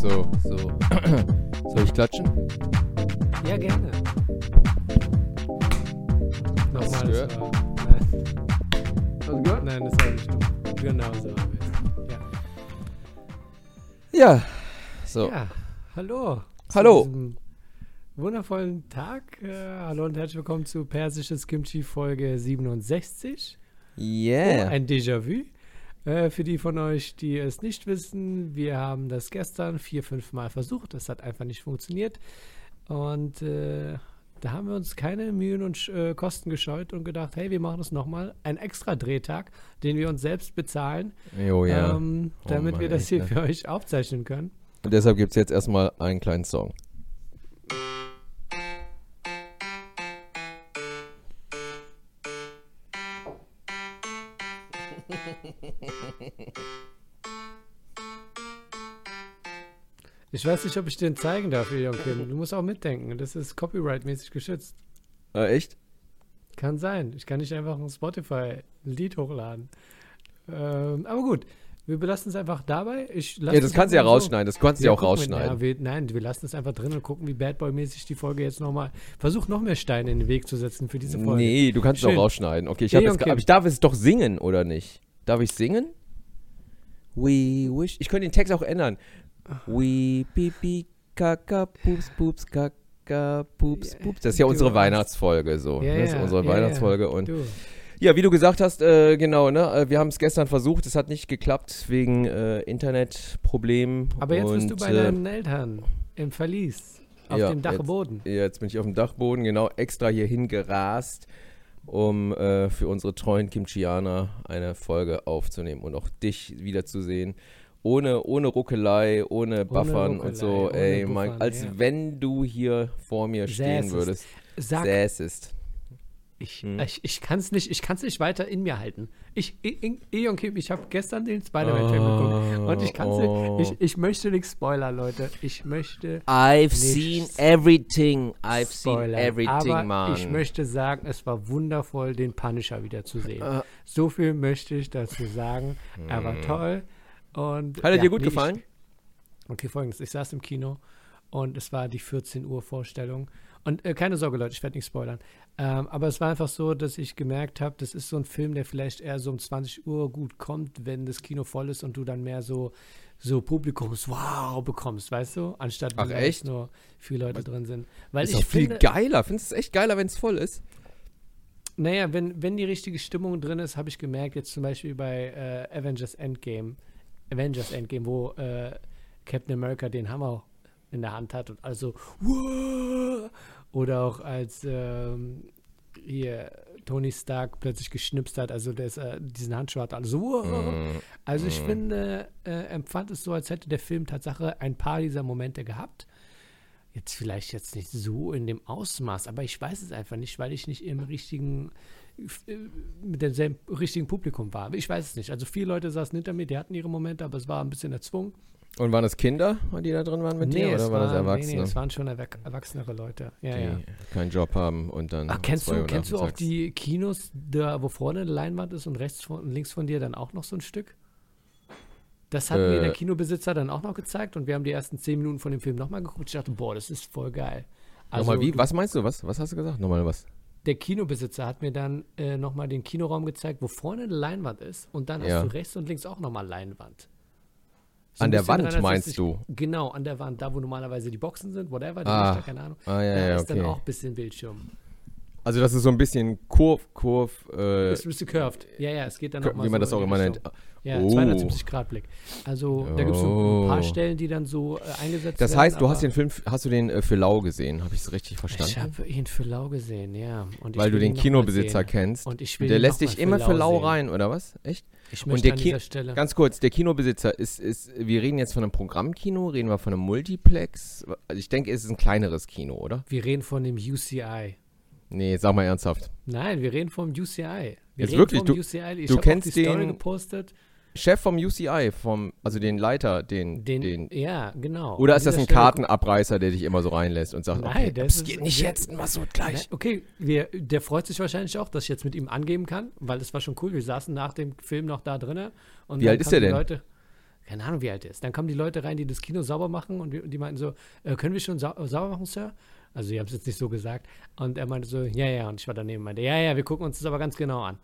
So, so. Soll ich klatschen? Ja, gerne. Hast Nochmal. du Das gehört? war, nein, Hast du gehört? nein, das war nicht dumm. Genau so haben wir es. Ja. So. Ja, hallo. Hallo. Wundervollen Tag. Äh, hallo und herzlich willkommen zu Persisches Kimchi Folge 67. Oh, Yeah. ein Déjà-vu. Äh, für die von euch, die es nicht wissen, wir haben das gestern vier, fünf Mal versucht. Das hat einfach nicht funktioniert. Und äh, da haben wir uns keine Mühen und äh, Kosten gescheut und gedacht, hey, wir machen das nochmal. Ein extra Drehtag, den wir uns selbst bezahlen, Jo, ja. ähm, Oh damit Mann, wir das echt, hier ne? für euch aufzeichnen können. Und deshalb gibt es jetzt erstmal einen kleinen Song. Ich weiß nicht, ob ich den zeigen darf, Ilion Kim. Du musst auch mitdenken. Das ist copyright-mäßig geschützt. Äh, echt? Kann sein. Ich kann nicht einfach ein Spotify-Lied hochladen. Ähm, aber gut, wir belassen es einfach dabei. Ich lass Ja, das kannst du ja so- rausschneiden. Das kannst du ja auch rausschneiden. Ja, wir, nein, wir lassen es einfach drin und gucken, wie Bad Boy-mäßig die Folge jetzt nochmal versucht, noch mehr Steine in den Weg zu setzen für diese Folge. Nee, du kannst es auch Schön. rausschneiden. Okay, ich, hab jetzt, aber ich darf es doch singen, oder nicht? Darf ich singen? We wish. Ich könnte den Text auch ändern. We pipi kaka pups pups kaka pups Ja, pups. Das ist ja du unsere Weihnachtsfolge so. Ja, ne? Das ist ja, unsere ja, Weihnachtsfolge und Du. ja, wie du gesagt hast, äh, genau, ne? äh, Wir haben es gestern versucht, es hat nicht geklappt wegen äh, Internetproblemen. Aber jetzt bist du und, bei äh, deinen Eltern im Verlies, auf ja, dem jetzt- Dachboden. Jetzt bin ich auf dem Dachboden, genau, extra hier hingerast, um äh, für unsere treuen Kimchianer eine Folge aufzunehmen und auch dich wiederzusehen. Ohne, ohne Ruckelei, ohne Buffern und so, Ruckelei, ey, ohne mein, Buffern, als ja. wenn du hier vor mir stehen Säßest. würdest. Sag, Säßest. ich, Hm. ich, ich kann es nicht, ich kann's nicht weiter in mir halten. Ich, ich, ich, ich habe gestern den Spider-Man-Film geguckt und ich kann oh. ich, ich möchte nichts spoilern, Leute. Ich möchte I've seen everything. I've spoilern. seen everything, aber man. ich möchte sagen, es war wundervoll, den Punisher wiederzusehen. Äh. So viel möchte ich dazu sagen. Er war toll. Und, Hat er ja, dir gut nee, gefallen? Ich, okay, folgendes. Ich saß im Kino und es war die 14 Uhr Vorstellung. Und äh, keine Sorge, Leute, ich werde nicht spoilern. Ähm, aber es war einfach so, dass ich gemerkt habe, das ist so ein Film, der vielleicht eher so um 20 Uhr gut kommt, wenn das Kino voll ist und du dann mehr so, so Publikums-Wow bekommst, weißt du? Anstatt Ach, echt? nur viele Leute drin sind. Weil ist ich doch viel finde, geiler. Findest du es echt geiler, wenn es voll ist? Naja, wenn, wenn die richtige Stimmung drin ist, habe ich gemerkt, jetzt zum Beispiel bei äh, Avengers Endgame, Avengers Endgame, wo äh, Captain America den Hammer in der Hand hat und also "Wow!" oder auch als ähm, hier Tony Stark plötzlich geschnipst hat, also der ist, äh, diesen Handschuh hat, also "Wow!" Mm, Also ich Mhm. finde, äh, empfand es so, als hätte der Film Tatsache ein paar dieser Momente gehabt. Jetzt vielleicht jetzt nicht so in dem Ausmaß, aber ich weiß es einfach nicht, weil ich nicht im richtigen, äh, mit demselben richtigen Publikum war. Ich weiß es nicht. Also viele Leute saßen hinter mir, die hatten ihre Momente, aber es war ein bisschen erzwungen. Und waren das Kinder, die da drin waren mit dir? es Oder waren das Erwachsene? Nee, nee, es waren schon erwach erwachsenere Leute. Ja, die ja. keinen Job haben und dann. Ach, kennst du, kennst du auch die Kinos, da, wo vorne eine Leinwand ist und rechts und links von dir dann auch noch so ein Stück? Das hat mir Äh. der Kinobesitzer dann auch noch gezeigt und wir haben die ersten zehn Minuten von dem Film nochmal geguckt. Ich dachte, boah, das ist voll geil. Also Nochmal wie? du- Was meinst du? Was, was hast du gesagt? Nochmal was? Der Kinobesitzer hat mir dann äh, nochmal den Kinoraum gezeigt, wo vorne eine Leinwand ist und dann Ja. hast du rechts und links auch nochmal Leinwand. So An der Wand als meinst ich- du? Genau, an der Wand, da wo normalerweise die Boxen sind, whatever, die Ah. Lichter, keine Ahnung. Ah, ja, da ja, ist dann okay. auch ein bisschen Bildschirm. Also, das ist so ein bisschen Kurv, Kurv, äh, Ist ein bisschen curved. Ja, ja, es geht dann wie nochmal man so das auch immer nennt. Ja, Oh. 270 Grad Blick. Also da gibt es so ein paar Oh. Stellen, die dann so äh, eingesetzt Das werden. heißt, du hast den Film, hast du den äh, für lau gesehen? Habe ich es richtig verstanden? Ich habe ihn für lau gesehen, ja. Und Weil du den Kinobesitzer kennst. Und ich will Der lässt dich immer für lau sehen. rein, oder was? Echt? Ich Und möchte der an Ki- dieser Stelle. Ganz kurz, der Kinobesitzer ist, ist, wir reden jetzt von einem Programmkino, reden wir von einem Multiplex? Also ich denke, es ist ein kleineres Kino, oder? wir reden von dem UCI. Nee, sag mal ernsthaft. Nein, wir reden vom UCI. Wir Jetzt reden wirklich? vom Du- UCI. Ich du kennst die Story den- gepostet. Chef vom UCI, vom, also den Leiter, den, Den, den ja, genau. Oder ist das ein Stelle- Kartenabreißer, der dich immer so reinlässt und sagt, Nein, okay, das ist- geht nicht jetzt, du Nein, gleich. Okay, wir, der freut sich wahrscheinlich auch, dass ich jetzt mit ihm angeben kann, weil das war schon cool. Wir saßen nach dem Film noch da drinnen. Und Wie alt ist kamen der die denn? Leute, keine Ahnung, wie alt er ist. Dann kommen die Leute rein, die das Kino sauber machen und, und die meinten so, äh, können wir schon sau sauber machen, Sir? Also, die haben es jetzt nicht so gesagt. Und er meinte so, ja, ja. Und ich war daneben und meinte, ja, ja, wir gucken uns das aber ganz genau an.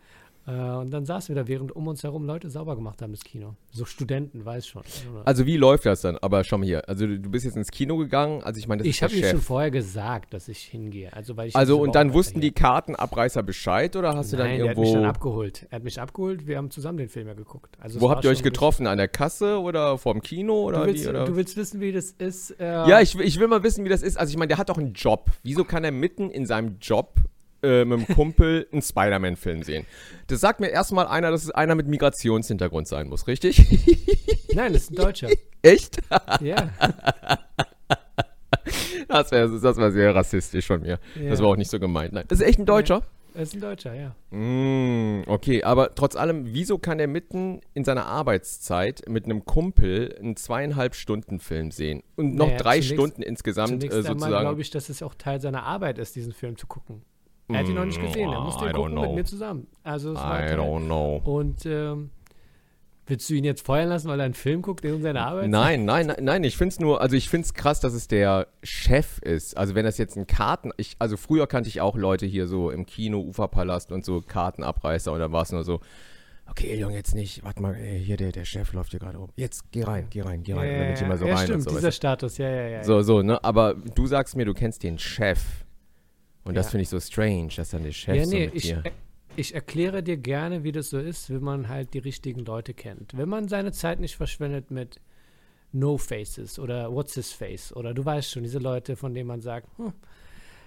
Äh, und dann saßen wir da, während um uns herum Leute sauber gemacht haben, das Kino. So Studenten, weiß schon. Also wie läuft das dann? Aber schau mal hier. Also du bist jetzt ins Kino gegangen. Also ich meine, das ich ist der habe Chef. schon vorher gesagt, dass ich hingehe. Also, weil ich also und dann wussten die Kartenabreißer Bescheid oder hast du dann Nein, der hat mich irgendwo... dann abgeholt. Er hat mich abgeholt, wir haben zusammen den Film ja geguckt. Also wo habt ihr euch getroffen? An der Kasse oder vorm Kino oder richtig- wie? Du Oder? willst, du willst wissen, wie das ist? Äh, ja, ich, will- ich will mal wissen, wie das ist. Also ich meine, der hat doch einen Job. Wieso kann er mitten in seinem Job äh, mit dem Kumpel einen Spider-Man-Film sehen? Das sagt mir erstmal einer, dass es einer mit Migrationshintergrund sein muss, richtig? Nein, das ist ein Deutscher. Echt? ja. Das wäre das wär sehr rassistisch von mir. ja. Das war auch nicht so gemeint. Nein. Das ist echt ein Deutscher? Das ist ein Deutscher, ja. Mm, okay, aber trotz allem, wieso kann er mitten in seiner Arbeitszeit mit einem Kumpel einen zweieinhalb Stunden Film sehen? Und noch Naja, drei zunächst- Stunden insgesamt Zunächst äh, sozusagen. glaube ich, dass es auch Teil seiner Arbeit ist, diesen Film zu gucken. Er hat ihn noch nicht Mm, gesehen, er musste ihn gucken mit know. mir zusammen. Also es war I Teil. don't know. Und ähm, willst du ihn jetzt feuern lassen, weil er einen Film guckt in seiner Arbeit? Nein, nein, nein, nein, ich finde es nur, also ich finde es krass, dass es der Chef ist. Also wenn das jetzt ein Karten, ich, also früher kannte ich auch Leute hier so im Kino, Uferpalast und so Kartenabreißer und da war es nur so, okay, Junge, jetzt nicht, warte mal, ey, hier der, der Chef läuft hier gerade rum. Jetzt geh rein, geh rein, geh Ja, rein. und dann ja, immer so ja, rein stimmt, und so. dieser weißt Status, ja, ja, ja. ja. So, so, ne? Aber du sagst mir, du kennst den Chef. Und das Ja. finde ich so strange, dass dann der Chef Ja, so nee, mit ich, dir. ich erkläre dir gerne, wie das so ist, wenn man halt die richtigen Leute kennt. Wenn man seine Zeit nicht verschwendet mit No Faces oder What's His Face oder du weißt schon, diese Leute, von denen man sagt, hm,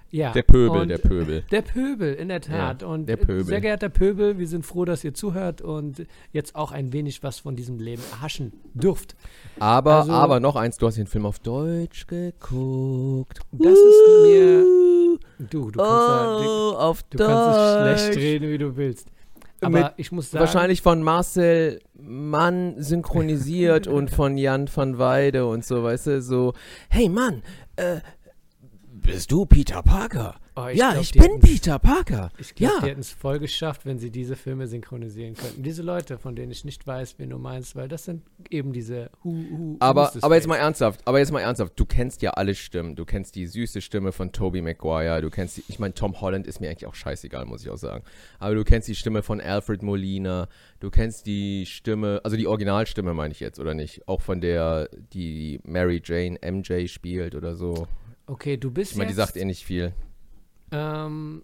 ja. Der Pöbel, und der Pöbel. Der Pöbel, in der Tat. Ja, und der Pöbel. sehr geehrter Pöbel, wir sind froh, dass ihr zuhört und jetzt auch ein wenig was von diesem Leben erhaschen dürft. Aber, Also- aber noch eins, du hast den Film auf Deutsch geguckt. Das ist mir. Du, du kannst, da, Oh, auf du kannst es schlecht reden, wie du willst. Aber ich muss sagen. Wahrscheinlich von Marcel Mann synchronisiert und von Jan van Weide und so, weißt du, so, hey Mann, äh, bist du Peter Parker? Oh, ja, glaub, ich bin Peter Parker. Ich glaube, Ja. die hätten es voll geschafft, wenn sie diese Filme synchronisieren könnten. Diese Leute, von denen ich nicht weiß, wen du meinst, weil das sind eben diese Hu, Hu, Aber, aber jetzt mal ernsthaft, aber jetzt mal ernsthaft, du kennst ja alle Stimmen. Du kennst die süße Stimme von Tobey Maguire, du kennst die, ich meine, Tom Holland ist mir eigentlich auch scheißegal, muss ich auch sagen. Aber du kennst die Stimme von Alfred Molina, du kennst die Stimme, also die Originalstimme meine ich jetzt, oder nicht? Auch von der, die Mary Jane MJ spielt oder so. Okay, du bist Ich meine, die sagt eh nicht viel. Ähm,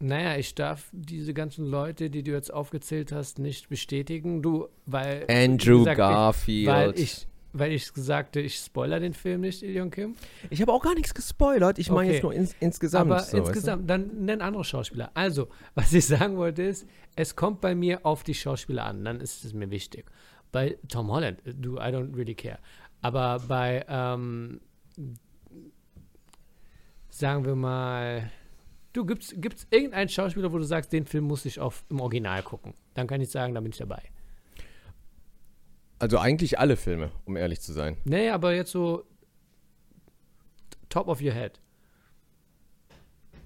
naja, ich darf diese ganzen Leute, die du jetzt aufgezählt hast, nicht bestätigen. Du, weil. Andrew gesagt, Garfield. Ich, weil ich, weil ich sagte, ich spoiler den Film nicht, Ilion Kim. Ich habe auch gar nichts gespoilert. Ich meine Okay. jetzt nur ins, insgesamt. Aber so, weißt du? insgesamt, dann nenn andere Schauspieler. Also, was ich sagen wollte ist, es kommt bei mir auf die Schauspieler an, dann ist es mir wichtig. Bei Tom Holland, du, I don't really care. Aber bei, ähm, sagen wir mal, du, gibt's, gibt's irgendeinen Schauspieler, wo du sagst, den Film muss ich auf, im Original gucken? Dann kann ich sagen, da bin ich dabei. Also eigentlich alle Filme, um ehrlich zu sein. Nee, aber jetzt so top of your head.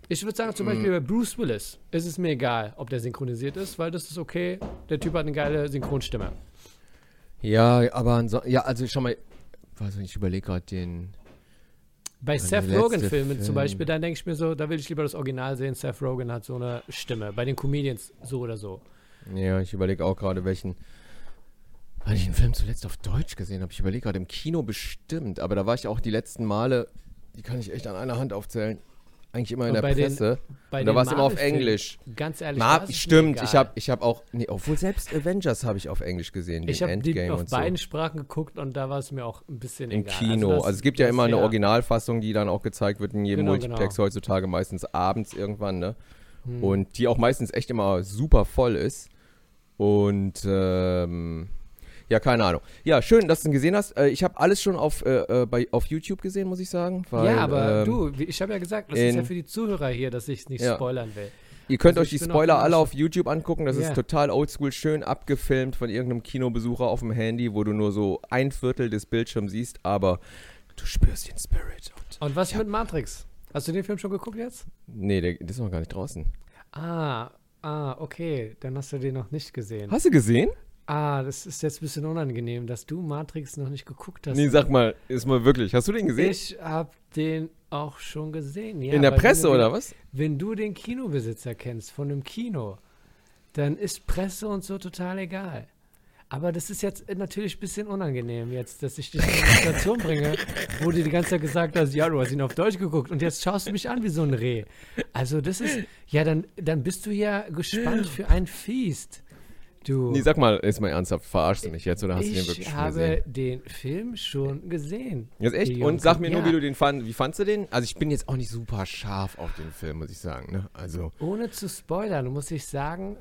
Ich würde sagen, zum Beispiel bei Bruce Willis ist es mir egal, ob der synchronisiert ist, weil das ist okay. Der Typ hat eine geile Synchronstimme. Ja, aber ja, also schau mal, ich überlege gerade den. Bei der Seth Rogen-Filmen zum Film. Beispiel, da denke ich mir so, da will ich lieber das Original sehen. Seth Rogen hat so eine Stimme. Bei den Comedians so oder so. Ja, ich überlege auch gerade, welchen. Weil ich einen Film zuletzt auf Deutsch gesehen habe. Ich überlege gerade im Kino bestimmt, aber da war ich auch die letzten Male, die kann ich echt an einer Hand aufzählen. Eigentlich immer in der den- Presse. Bei Und da den war es immer auf Englisch. Ganz ehrlich, Ma das ist mir stimmt, ich habe ich hab auch. Nee, obwohl selbst Avengers habe ich auf Englisch gesehen. Den Ich habe die Endgame auf und so. beiden Sprachen geguckt und da war es mir auch ein bisschen Im egal. Kino. Also, das- es gibt ja immer eine Originalfassung, die dann auch gezeigt wird in jedem Genau, Multiplex genau. heutzutage, meistens abends irgendwann, ne? Hm. Und die auch meistens echt immer super voll ist. Und ähm, ja, keine Ahnung. Ja, schön, dass du ihn gesehen hast. Äh, ich habe alles schon auf, äh, äh, bei, auf YouTube gesehen, muss ich sagen. Weil, ja, aber ähm, du, ich habe ja gesagt, das ist ja in- für die Zuhörer hier, dass ich es nicht Ja. spoilern will. Ihr könnt also euch die Spoiler alle auf YouTube angucken. Das Ja. ist total oldschool, schön abgefilmt von irgendeinem Kinobesucher auf dem Handy, wo du nur so ein Viertel des Bildschirms siehst, aber du spürst den Spirit. Und Und was Ja. mit Matrix? Hast du den Film schon geguckt jetzt? nee, der, der ist noch gar nicht draußen. Ah, ah, okay. Dann hast du den noch nicht gesehen. Hast du gesehen? Ah, das ist jetzt ein bisschen unangenehm, dass du Matrix noch nicht geguckt hast. Nee, sag mal, ist mal wirklich. Hast du den gesehen? ich habe den auch schon gesehen. Ja, In der Presse du oder den, was? Wenn du den Kinobesitzer kennst von einem Kino, dann ist Presse und so total egal. Aber das ist jetzt natürlich ein bisschen unangenehm jetzt, dass ich dich in eine Situation bringe, wo du die ganze Zeit gesagt hast, ja, du hast ihn auf Deutsch geguckt und jetzt schaust du mich an wie so ein Reh. Also das ist, ja, dann, dann bist du ja gespannt für ein Feast. Du, Nee, sag mal, ist mal ernsthaft, verarschst du mich jetzt oder hast du den wirklich ich schon habe gesehen? den Film schon gesehen. Jetzt echt? Und sag mir nur, ja. wie du den fandest. Wie fandst du den? Also ich bin jetzt auch nicht super scharf auf den Film, muss ich sagen. Ne? Also Ohne zu spoilern, muss ich sagen,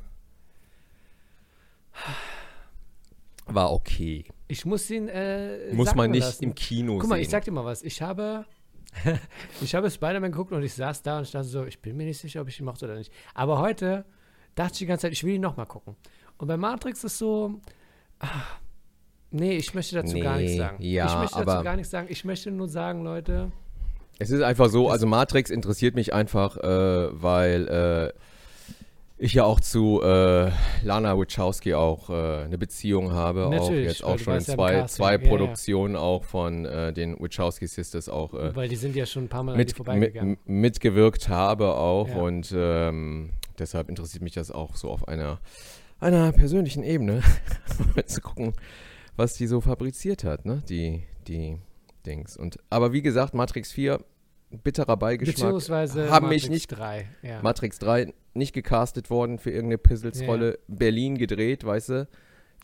war okay. ich muss ihn äh, Muss man nicht lassen. im Kino Guck mal, sehen. ich sag dir mal was. Ich habe, ich habe Spider-Man geguckt und ich saß da und stand so, ich bin mir nicht sicher, ob ich ihn mochte oder nicht. Aber heute dachte ich die ganze Zeit, ich will ihn nochmal gucken. Und bei Matrix ist so, ah, nee, ich möchte dazu gar nichts Nee, sagen. ja, ich möchte dazu gar nichts sagen. Ich möchte nur sagen, Leute, Es ist einfach so, also Matrix interessiert mich einfach, äh, weil äh, ich ja auch zu äh, Lana Wachowski auch äh, eine Beziehung habe. auch Natürlich, jetzt weil auch schon in warst ja zwei, zwei Ja, ja. Produktionen auch von äh, den Wachowski Sisters auch äh, weil die sind ja schon ein paar Mal mit, vorbeigegangen. mitgewirkt habe auch Ja. und ähm, deshalb interessiert mich das auch so auf einer, einer persönlichen Ebene, mal zu gucken, was die so fabriziert hat, ne? Die, die Dings. Und, aber wie gesagt, Matrix 4, bitterer Beigeschmack. Beziehungsweise haben Matrix mich nicht 3. Ja. Matrix 3 nicht gecastet worden für irgendeine Pizzles-Rolle. Berlin gedreht, weißt du?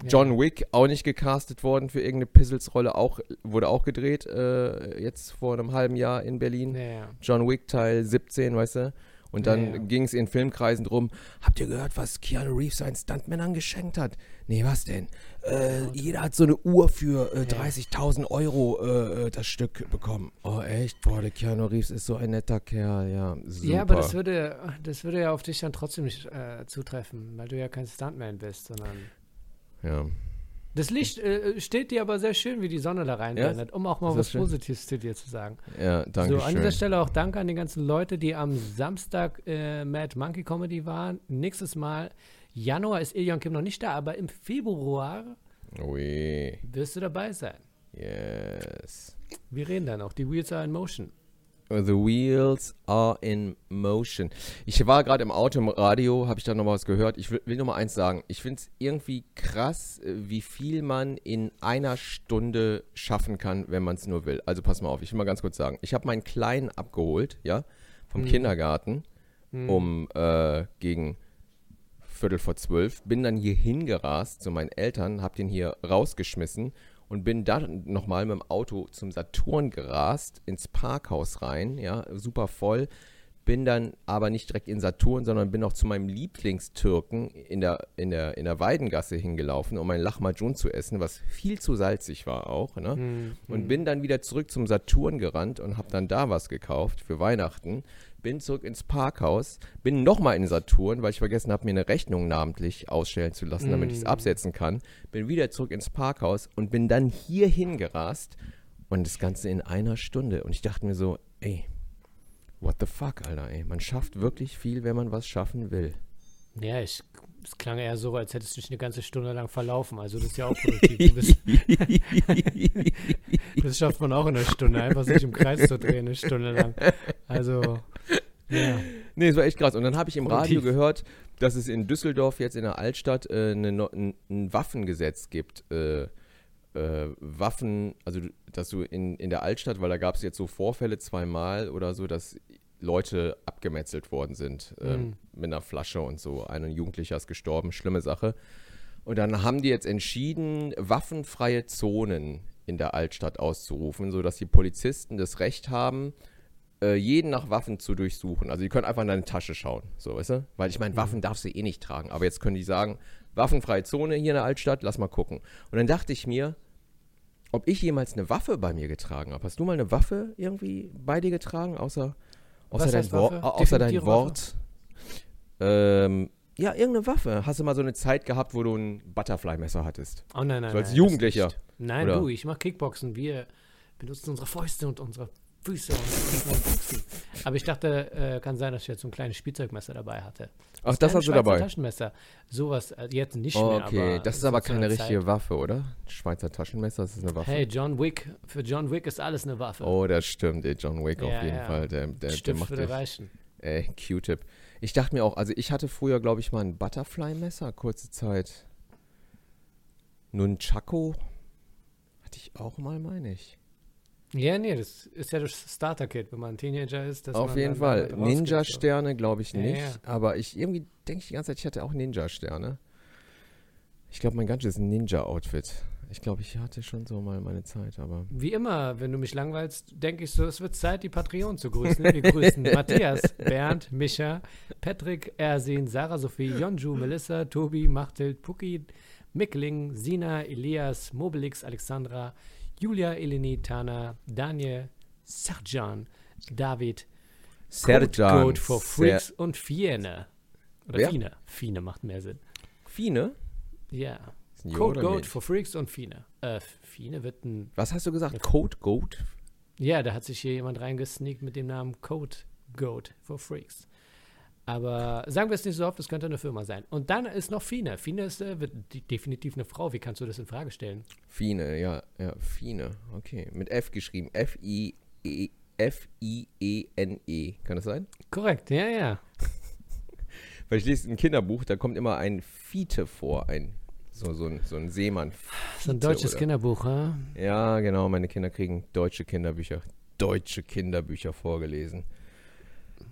John Wick auch nicht gecastet worden für irgendeine Pizzles-Rolle, auch, wurde auch gedreht, äh, jetzt vor einem halben Jahr in Berlin. Ja, ja. John Wick Teil 17, weißt du? Und dann Ja, ja. ging es in Filmkreisen drum, habt ihr gehört, was Keanu Reeves seinen Stuntmännern geschenkt hat? Nee, was denn? Äh, jeder hat so eine Uhr für äh, 30.000 Euro äh, äh, das Stück bekommen. Oh echt? Boah, der Keanu Reeves ist so ein netter Kerl, ja. Super. Ja, aber das würde, das würde ja auf dich dann trotzdem nicht äh, zutreffen, weil du ja kein Stuntman bist, sondern. ja. Das Licht äh, steht dir aber sehr schön, wie die Sonne da reinblendet, um auch mal was schön? Positives zu dir zu sagen. ja, danke so, an schön. dieser Stelle auch danke an die ganzen Leute, die am Samstag äh, Mad Monkey Comedy waren. Nächstes Mal, Januar ist Ilion Kim noch nicht da, aber im Februar Ui, wirst du dabei sein. yes. Wir reden dann auch. Die Wheels are in motion. The wheels are in motion. Ich war gerade im Auto, im Radio, habe ich da noch mal was gehört. Ich will, will nur mal eins sagen. Ich finde es irgendwie krass, wie viel man in einer Stunde schaffen kann, wenn man es nur will. Also pass mal auf, ich will mal ganz kurz sagen. Ich habe meinen Kleinen abgeholt, ja, vom Kindergarten um äh, gegen Viertel vor zwölf, bin dann hier hingerast zu meinen Eltern, hab den hier rausgeschmissen und bin dann nochmal mit dem Auto zum Saturn gerast, ins Parkhaus rein, ja, super voll. Bin dann aber nicht direkt in Saturn, sondern bin auch zu meinem Lieblingstürken in der, in der, in der Weidengasse hingelaufen, um ein Lahmacun zu essen, was viel zu salzig war auch, ne? Und bin dann wieder zurück zum Saturn gerannt und habe dann da was gekauft für Weihnachten. Bin zurück ins Parkhaus, bin nochmal in Saturn, weil ich vergessen habe, mir eine Rechnung namentlich ausstellen zu lassen, damit ich es absetzen kann. Bin wieder zurück ins Parkhaus und bin dann hier hingerast und das Ganze in einer Stunde. Und ich dachte mir so, ey, what the fuck, Alter, ey. Man schafft wirklich viel, wenn man was schaffen will. Ja, ich, es klang eher so, als hättest du dich eine ganze Stunde lang verlaufen. Also das ist ja auch produktiv. Du bist, das schafft man auch in einer Stunde, einfach sich im Kreis zu drehen, eine Stunde lang. Also, ja. Nee, es war echt krass. Und dann habe ich im Radio gehört, dass es in Düsseldorf jetzt in der Altstadt äh, eine, no- ein, Waffengesetz gibt. Äh, äh, Waffen, also dass du in, in der Altstadt, weil da gab es jetzt so Vorfälle zweimal oder so, dass Leute abgemetzelt worden sind ähm, mit einer Flasche und so. Ein Jugendlicher ist gestorben, schlimme Sache. Und dann haben die jetzt entschieden, waffenfreie Zonen in der Altstadt auszurufen, sodass die Polizisten das Recht haben, äh, jeden nach Waffen zu durchsuchen. Also die können einfach in deine Tasche schauen, so, weißt du? Weil ich meine, Waffen darfst du eh nicht tragen. Aber jetzt können die sagen, waffenfreie Zone hier in der Altstadt, lass mal gucken. Und dann dachte ich mir, ob ich jemals eine Waffe bei mir getragen habe. Hast du mal eine Waffe irgendwie bei dir getragen, außer, außer dein, Wor außer dein Wort? Ähm, ja, irgendeine Waffe. Hast du mal so eine Zeit gehabt, wo du ein Butterfly-Messer hattest? Oh nein, nein. So als nein, Jugendlicher. Nein, Oder? du, ich mach Kickboxen. Wir benutzen unsere Fäuste und unsere Füße und, Füßen. Aber ich dachte, äh, kann sein, dass ich jetzt so ein kleines Spielzeugmesser dabei hatte. Ach, das hast du dabei. Taschenmesser. Sowas äh, jetzt nicht Oh, mehr. okay, das ist aber keine richtige Zeit. Waffe, oder? Schweizer Taschenmesser, das ist eine Waffe. Hey, John Wick, für John Wick ist alles eine Waffe. Oh, das stimmt, ey, John Wick auf Ja, jeden ja. Fall. Der, der, der Stift macht würde reichen. Ey, Q-Tip. Ich dachte mir auch, also ich hatte früher, glaube ich, mal ein Butterfly-Messer, kurze Zeit. Nunchaku hatte ich auch mal, meine ich. Ja, nee, das ist ja das Starter-Kit, wenn man ein Teenager ist. Auf jeden Fall. Ninja-Sterne glaube ich Ja, nicht. ja. Aber ich irgendwie denke ich die ganze Zeit, ich hatte auch Ninja-Sterne. Ich glaube, mein ganzes Ninja-Outfit. Ich glaube, ich hatte schon so mal meine Zeit, aber. Wie immer, wenn du mich langweilst, denke ich so, es wird Zeit, die Patreon zu grüßen. Wir grüßen Matthias, Bernd, Micha, Patrick, Ersin, Sarah Sophie, Jonju, Melissa, Tobi, Machthild, Puki, Mickling, Sina, Elias, Mobilix, Alexandra, Julia, Eleni, Tana, Daniel, Serjan, David, Serjan. Code for Freaks und Fiene. Oder Wer? Fine. Fine macht mehr Sinn. Fine? Ja. Code Goat for Freaks und Fine. Äh, Fine wird ein Was hast du gesagt? Code Goat? Ja, da hat sich hier jemand reingesneakt mit dem Namen Code Goat for Freaks. Aber sagen wir es nicht so oft, es könnte eine Firma sein. Und dann ist noch Fine. Fine ist äh, definitiv eine Frau. Wie kannst du das in Frage stellen? Fine, ja, ja, Fine. Okay. Mit F geschrieben. F-I-E. F-I-E-N-E. Kann das sein? Korrekt, ja, ja. Weil ich lese ein Kinderbuch, da kommt immer ein Fiete vor, ein so, so, ein, so ein Seemann. So ein Fiete, deutsches oder? Kinderbuch, ha? Ja, genau, meine Kinder kriegen deutsche Kinderbücher. Deutsche Kinderbücher vorgelesen.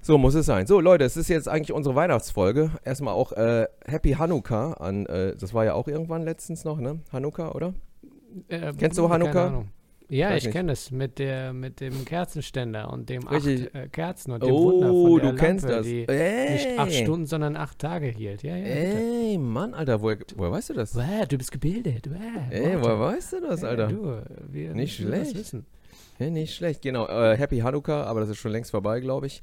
So muss es sein. So, Leute, es ist jetzt eigentlich unsere Weihnachtsfolge. Erstmal auch äh, Happy Hanukkah an, äh, das war ja auch irgendwann letztens noch, ne? Hanukkah, oder? Äh, Kennst du Hanukkah? Ja, Weiß ich kenne es mit, der, mit dem Kerzenständer und dem Richtig. acht äh, Kerzen und dem Wunder Oh, von du der Lampe, kennst das. die Ey. nicht acht Stunden, sondern acht Tage hielt. Ja, ja. bitte. Ey, Mann, Alter, woher, woher weißt du das? Wow, du bist gebildet. Wow, Ey, woher weißt du das, Ja, Alter? Du, wir Nicht das schlecht. Wissen. Ja, nicht schlecht, genau. Äh, Happy Hanukkah, aber das ist schon längst vorbei, glaube ich.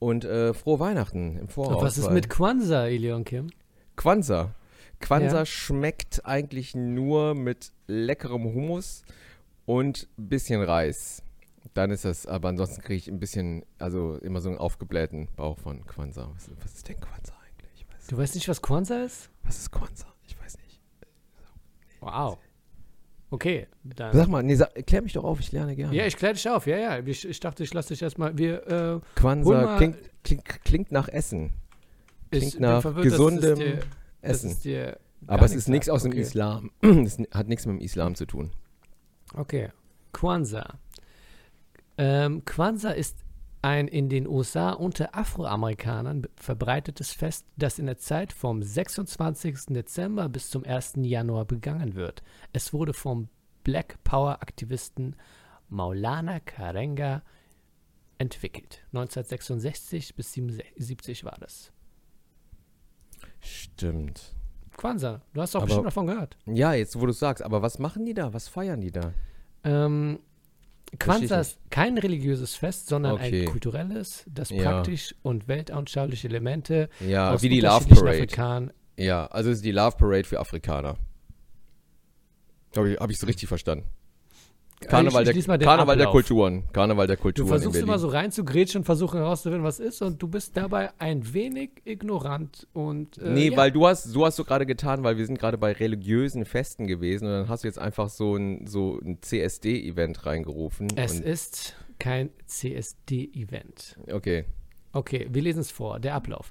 Und äh, frohe Weihnachten im Voraus. Und was ist mit Kwanzaa, Ilion Kim? Kwanzaa. Kwanzaa Ja. schmeckt eigentlich nur mit leckerem Hummus und ein bisschen Reis. Dann ist das, aber ansonsten kriege ich ein bisschen, also immer so einen aufgeblähten Bauch von Kwanzaa. Was, was ist denn Kwanzaa eigentlich? Ich weiß, Du weißt nicht, was Kwanzaa ist? was ist Kwanzaa? Ich weiß nicht. Wow. Okay, dann. Sag mal, nee, sag, klär mich doch auf, ich lerne gerne. ja, ich kläre dich auf. Ja, ja. Ich, ich dachte, ich lasse dich erstmal. Wir, äh, mal- klingt, klingt, klingt nach Essen. ich Klingt bin nach verwirrt, gesundem dir, Essen. Aber es ist nichts aus dem okay. Islam. Es hat nichts mit dem Islam zu tun. Okay. Kwanzaa. Ähm, Kwanzaa ist ein in den USA unter Afroamerikanern verbreitetes Fest, das in der Zeit vom 26. Dezember bis zum 1. Januar begangen wird. Es wurde vom Black Power-Aktivisten Maulana Karenga entwickelt. 1966 bis 77 war das. Stimmt. Kwanzaa, du hast doch Aber- bestimmt davon gehört. Ja, jetzt wo du sagst, aber was machen die da? Was feiern die da? Ähm, Kwanzaa ist kein religiöses Fest, sondern Okay. ein kulturelles, das Ja. praktisch und weltanschauliche Elemente Ja, aus wie die Love Parade. Afrikan Ja, also es ist die Love Parade für Afrikaner. Habe ich, hab ich so richtig verstanden. Karneval, ich, ich der, Karneval der. Kulturen. Karneval der Du Kulturen in versuchst immer so reinzugrätschen und versuchen herauszufinden, was ist, und du bist dabei ein wenig ignorant und. Äh, nee, ja. weil du hast, so hast du gerade getan, weil wir sind gerade bei religiösen Festen gewesen und dann hast du jetzt einfach so ein, so ein CSD-Event reingerufen. Es ist kein CSD-Event. okay. Okay, wir lesen es vor. Der Ablauf.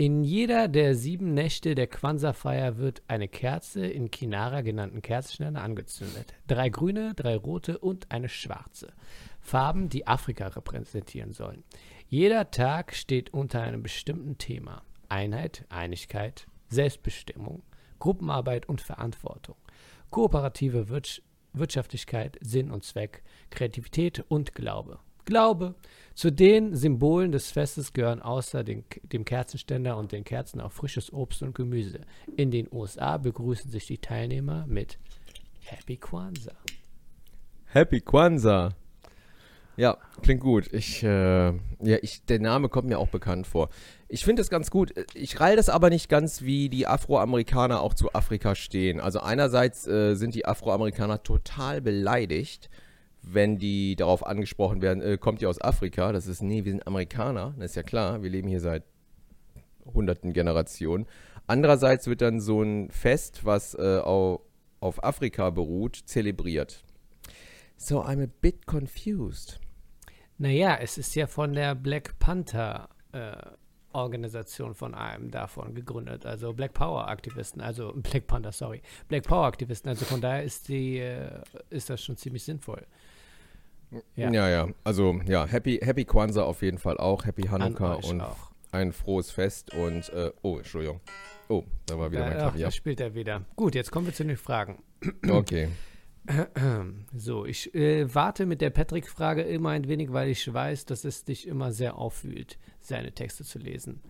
In jeder der sieben Nächte der Kwanzaa-Feier wird eine Kerze in Kinara genannten Kerzenständer angezündet. Drei grüne, drei rote und eine schwarze. Farben, die Afrika repräsentieren sollen. Jeder Tag steht unter einem bestimmten Thema. Einheit, Einigkeit, Selbstbestimmung, Gruppenarbeit und Verantwortung. Kooperative Wirtsch Wirtschaftlichkeit, Sinn und Zweck, Kreativität und Glaube. Glaube. Zu den Symbolen des Festes gehören außer den, dem Kerzenständer und den Kerzen auch frisches Obst und Gemüse. In den USA begrüßen sich die Teilnehmer mit Happy Kwanzaa. Happy Kwanzaa. Ja, klingt gut. Ich, äh, ja, ich, der Name kommt mir auch bekannt vor. Ich finde das ganz gut. Ich rall das aber nicht ganz, wie die Afroamerikaner auch zu Afrika stehen. Also einerseits äh, sind die Afroamerikaner total beleidigt, wenn die darauf angesprochen werden, äh, kommt ihr aus Afrika? Das ist, nee, wir sind Amerikaner. Das ist ja klar, wir leben hier seit hunderten Generationen. Andererseits wird dann so ein Fest, was äh, auf, Afrika beruht, zelebriert. So, I'm a bit confused. Naja, es ist ja von der Black Panther äh, Organisation von einem davon gegründet, also Black Power Aktivisten, also Black Panther, sorry, Black Power Aktivisten, also von daher ist die, äh, ist das schon ziemlich sinnvoll. Ja. ja, ja, also ja, Happy, Happy Kwanzaa auf jeden Fall auch, Happy Hanukkah und auch. ein frohes Fest und, äh, oh, Entschuldigung, oh, da war wieder mein Klavier. Da spielt er wieder. Gut, jetzt kommen wir zu den Fragen. Okay. So, ich äh, warte mit der Patrick-Frage immer ein wenig, weil ich weiß, dass es dich immer sehr auffühlt, seine Texte zu lesen.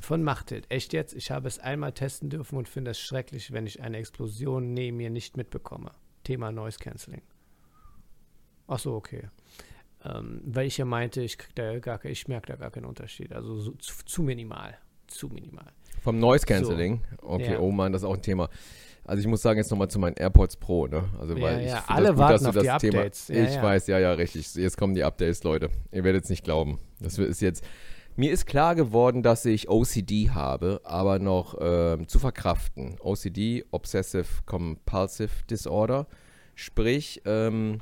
Von Machtet. Echt jetzt? Ich habe es einmal testen dürfen und finde es schrecklich, wenn ich eine Explosion neben mir nicht mitbekomme. Thema Noise Cancelling. Ach so, okay. Ähm, weil ich ja meinte, ich, krieg da gar, ich merke da gar keinen Unterschied. Also so, zu, zu, minimal. Zu minimal. Vom Noise Cancelling? So. Okay, ja. oh Mann, das ist auch ein Thema. Also ich muss sagen, jetzt nochmal zu meinen AirPods Pro, ne? Also ja, weil ja, ich alle gut, warten auf die Updates. Thema, ich weiß, ja, ja, richtig. Jetzt kommen die Updates, Leute. Ihr werdet es nicht glauben. Das ist jetzt. Mir ist klar geworden, dass ich OCD habe, aber noch ähm, zu verkraften. OCD, Obsessive Compulsive Disorder. Sprich, ähm,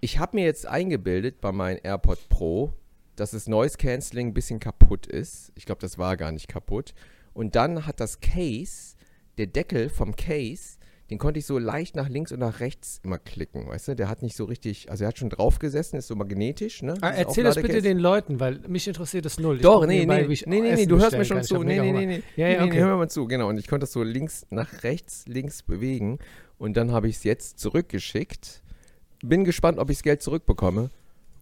ich habe mir jetzt eingebildet bei meinem AirPod Pro, dass das Noise Cancelling ein bisschen kaputt ist. Ich glaube, das war gar nicht kaputt. Und dann hat das Case der Deckel vom Case, den konnte ich so leicht nach links und nach rechts immer klicken, weißt du? Der hat nicht so richtig, also er hat schon drauf gesessen, ist so magnetisch, ne? Ah, erzähl das bitte den Leuten, weil mich interessiert das null. Doch, nee, nee, nee, nee, nee, du hörst mir schon zu. Nee, nee, nee, nee, ja, ja, okay. nee, hör mir mal zu, genau. Und ich konnte das so links nach rechts, links bewegen und dann habe ich es jetzt zurückgeschickt. Bin gespannt, ob ich das Geld zurückbekomme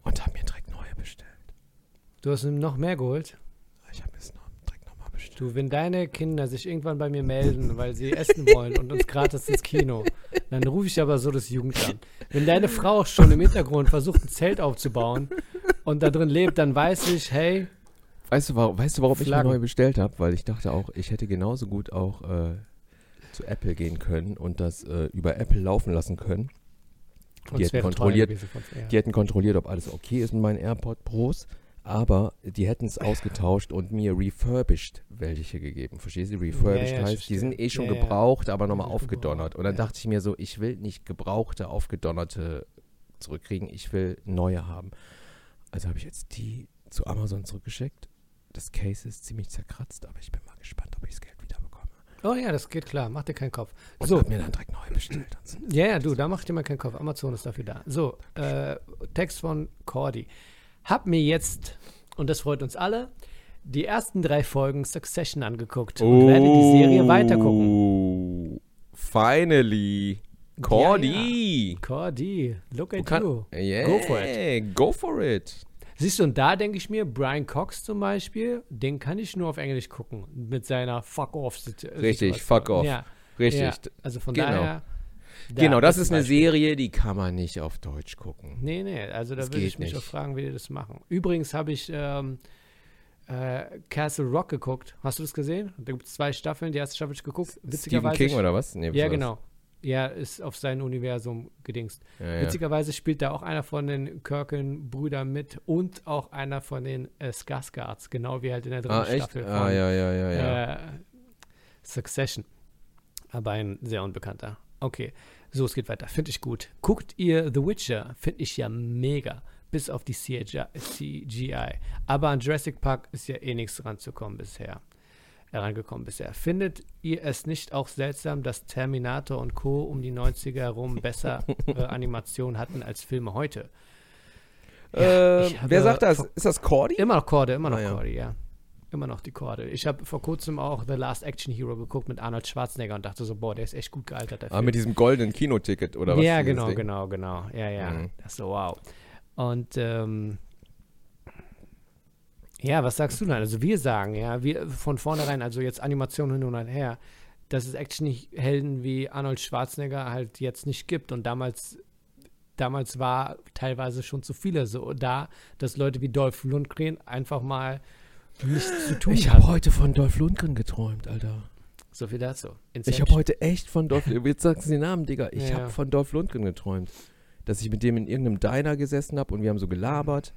und habe mir direkt neue bestellt. Du hast ihm noch mehr geholt? Ich habe mir es Du, wenn deine Kinder sich irgendwann bei mir melden, weil sie essen wollen und uns gratis ins Kino, dann rufe ich aber so das Jugendamt. Wenn deine Frau schon im Hintergrund versucht, ein Zelt aufzubauen und da drin lebt, dann weiß ich, hey. Weißt du, warum, weißt du, warum ich mir neu bestellt habe? Weil ich dachte auch, ich hätte genauso gut auch äh, zu Apple gehen können und das äh, über Apple laufen lassen können. Die hätten, kontrolliert, die hätten kontrolliert, ob alles okay ist mit meinen AirPod Pros aber die hätten es ausgetauscht und mir refurbished welche gegeben. Verstehst du? Refurbished ja, ja, heißt, die sind eh schon gebraucht, aber nochmal aufgedonnert. Und dann dachte ich mir so, ich will nicht gebrauchte, aufgedonnerte zurückkriegen, ich will neue haben. Also habe ich jetzt die zu Amazon zurückgeschickt. Das Case ist ziemlich zerkratzt, aber ich bin mal gespannt, ob ich das Geld. Oh ja, das geht klar, mach dir keinen Kopf. Und so. hab mir dann direkt neu bestellt. Ja, ja, du, da mach dir mal keinen Kopf. Amazon ist dafür da. So, äh, Text von Cordy. Hab mir jetzt, und das freut uns alle, die ersten drei Folgen Succession angeguckt oh, und werde die Serie weitergucken. Finally. Cordy. Ja, ja. Cordy. Look at kann, you. Yeah, go for it. Go for it. Siehst du, und da denke ich mir, Brian Cox zum Beispiel, den kann ich nur auf Englisch gucken. Mit seiner Fuck-Off-Situation. Richtig, Fuck-Off. Ja. Richtig. Ja, also von genau. daher da, genau, das ist eine Serie, die kann man nicht auf Deutsch gucken. Nee, nee, also da würde ich mich nicht. auch fragen, wie die das machen. Übrigens habe ich ähm, äh, Castle Rock geguckt. Hast du das gesehen? Da gibt es zwei Staffeln, die erste Staffel habe ich geguckt. Stephen King oder was? Nee, ja, genau. Ja, ist auf sein Universum gedingst. Ja, ja. Witzigerweise spielt da auch einer von den Kirken-Brüdern mit und auch einer von den äh, Skarsgards, genau wie halt in der dritten ah, Staffel von ah, ja, ja, ja, ja. Äh, Succession. Aber ein sehr unbekannter. Okay, so, es geht weiter. Finde ich gut. Guckt ihr The Witcher? Finde ich ja mega. Bis auf die CGI. Aber an Jurassic Park ist ja eh nichts ranzukommen bisher. Herangekommen bisher. Findet ihr es nicht auch seltsam, dass Terminator und Co. um die 90er herum bessere Animationen hatten als Filme heute? Ja, äh, wer sagt das? Ist das Cordy? Immer noch Cordy, immer noch ah, ja. Cordy, ja immer noch die Korde. Ich habe vor kurzem auch The Last Action Hero geguckt mit Arnold Schwarzenegger und dachte so, boah, der ist echt gut gealtert. Der ah, mit diesem goldenen Kinoticket oder was? Ja, genau, genau, genau. Ja, ja. Mhm. Das so, wow. Und ähm, ja, was sagst du dann? Also wir sagen, ja, wir von vornherein, also jetzt Animation hin und her, dass es Actionhelden wie Arnold Schwarzenegger halt jetzt nicht gibt und damals damals war teilweise schon zu viele so da, dass Leute wie Dolph Lundgren einfach mal nichts zu tun Ich habe heute von Dolph Lundgren geträumt, Alter. So viel dazu. Inception. Ich habe heute echt von Dolph Jetzt sagst du den Namen, Digga. Ich ja. habe von Dolph Lundgren geträumt. dass ich mit dem in irgendeinem Diner gesessen habe und wir haben so gelabert.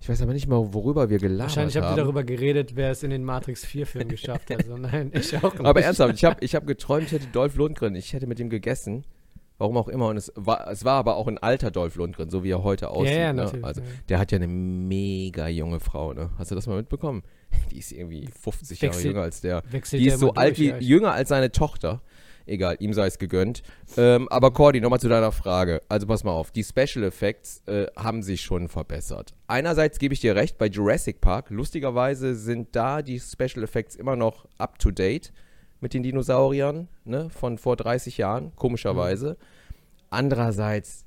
Ich weiß aber nicht mal, worüber wir gelabert Wahrscheinlich habt haben. ihr darüber geredet, wer es in den Matrix 4-Filmen geschafft hat. Also nein, ich auch nicht. aber ernsthaft, ich habe ich hab geträumt, ich hätte Dolph Lundgren, ich hätte mit ihm gegessen. Warum auch immer. Und es war, es war aber auch ein alter Dolph Lundgren, so wie er heute aussieht. ja, ne? natürlich. Also, ja. der hat ja eine mega junge Frau, ne? Hast du das mal mitbekommen? Die ist irgendwie 50 Jahre Wechselt- jünger als der. Wechselt Die ist so immer alt wie, durch, ja. jünger als seine Tochter. Egal, ihm sei es gegönnt. Ähm, aber Cordy, nochmal zu deiner Frage. Also pass mal auf, die Special Effects äh, haben sich schon verbessert. Einerseits gebe ich dir recht, bei Jurassic Park, lustigerweise sind da die Special Effects immer noch up to date mit den Dinosauriern, ne, von vor 30 Jahren, komischerweise. Andererseits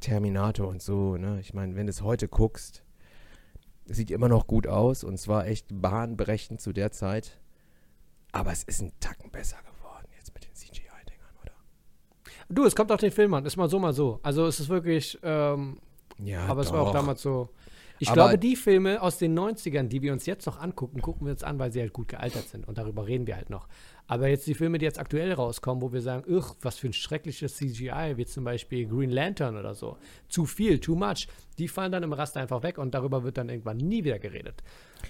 Terminator und so, ne? Ich meine, wenn du es heute guckst, es sieht immer noch gut aus und zwar echt bahnbrechend zu der Zeit. Aber es ist ein Tacken besser geworden jetzt mit den CGI-Dingern, oder? Du, es kommt auf den Film an. Ist mal so, mal so. Also es ist wirklich, ähm, Ja, aber es war auch doch. damals so. Ich Aber- glaube, die Filme aus den 90ern, die wir uns jetzt noch angucken, gucken wir uns an, weil sie halt gut gealtert sind. Und darüber reden wir halt noch. Aber jetzt die Filme, die jetzt aktuell rauskommen, wo wir sagen, ugh, was für ein schreckliches CGI, wie zum Beispiel Green Lantern oder so. Zu viel, too much. Die fallen dann im Raster einfach weg und darüber wird dann irgendwann nie wieder geredet.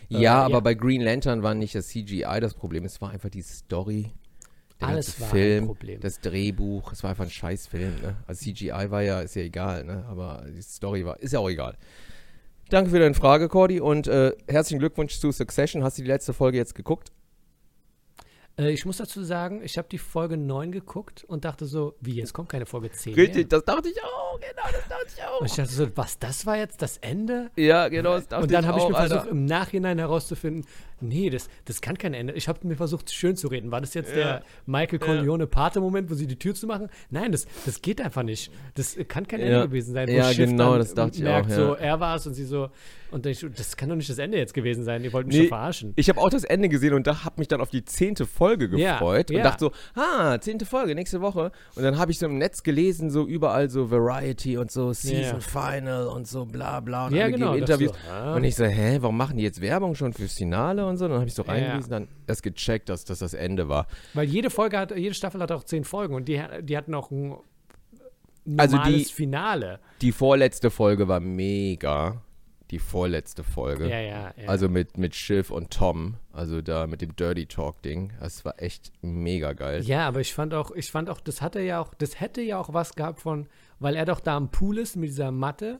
Ja, Äh, aber ja. bei Green Lantern war nicht das CGI das Problem, es war einfach die Story. Der Alles war ein Film, Problem. das Drehbuch, es war einfach ein scheiß Film. Ne? Also CGI war ja, ist ja egal, ne? aber die Story war, ist ja auch egal. Danke für deine Frage, Cordy, und äh, herzlichen Glückwunsch zu Succession. Hast du die letzte Folge jetzt geguckt? Äh, ich muss dazu sagen, ich habe die Folge 9 geguckt und dachte so, wie, jetzt kommt keine Folge 10 Richtig, das dachte ich auch, genau, das dachte ich auch. Und ich dachte so, was, das war jetzt das Ende? Ja, genau, das dachte Und dann habe ich auch, mir Alter. versucht, im Nachhinein herauszufinden, nee, das, das kann kein Ende. Ich habe mir versucht, schön zu reden. War das jetzt der Michael Corleone-Pate-Moment, wo sie die Tür zu machen? Nein, das, das geht einfach nicht. Das kann kein Ja. Ende gewesen sein. Wo Ja, Schiff genau, dann das dachte ich merkt, auch, ja. so, er war es und sie so, und dann ich, das kann doch nicht das Ende jetzt gewesen sein. Ihr wollt mich Nee, schon verarschen. Ich habe auch das Ende gesehen und da habe mich dann auf die zehnte Folge Ja, gefreut und ja. dachte so, ah, zehnte Folge, nächste Woche. Und dann habe ich so im Netz gelesen, so überall so Variety und so Season Ja. Final und so bla bla und Ja, alle genau, Interviews. so, ah. Und ich so, hä, warum machen die jetzt Werbung schon fürs Finale und so? Dann habe ich so Ja. reingelesen, dann erst gecheckt, dass das das Ende war. Weil jede Folge hat, jede Staffel hat auch zehn Folgen und die, die hatten auch ein Also normales die- Finale. Die vorletzte Folge war mega. Die vorletzte Folge. Ja, ja, ja. Also mit, mit Schiff und Tom, also da mit dem Dirty Talk-Ding. Das war echt mega geil. Ja, aber ich fand auch, ich fand auch, das hatte ja auch, das hätte ja auch was gehabt von, weil er doch da am Pool ist mit dieser Matte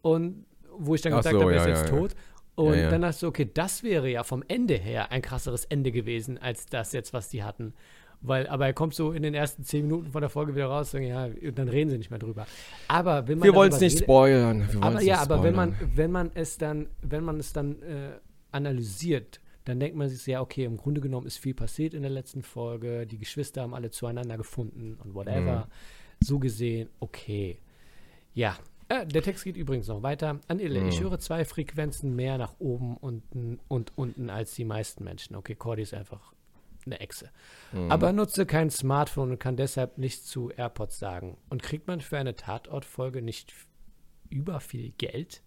und wo ich dann Ach gesagt so, habe, er ist ja, jetzt ja, ja. tot. Und Ja, ja. dann dachte ich, okay, das wäre ja vom Ende her ein krasseres Ende gewesen, als das jetzt, was die hatten. Weil, aber er kommt so in den ersten zehn Minuten von der Folge wieder raus und ja, dann reden sie nicht mehr drüber. Aber wenn man Wir wollen es nicht spoilern. Wir aber ja, aber wenn man, wenn man es dann, wenn man es dann äh, analysiert, dann denkt man sich ja, okay, im Grunde genommen ist viel passiert in der letzten Folge, die Geschwister haben alle zueinander gefunden und whatever. Mhm. So gesehen, okay. Ja. Äh, der Text geht übrigens noch weiter. Anille, ich Mhm. höre zwei Frequenzen mehr nach oben unten und unten als die meisten Menschen. Okay, Cordy ist einfach eine Echse. Mhm. Aber nutze kein Smartphone und kann deshalb nichts zu AirPods sagen. Und kriegt man für eine Tatortfolge nicht über viel Geld?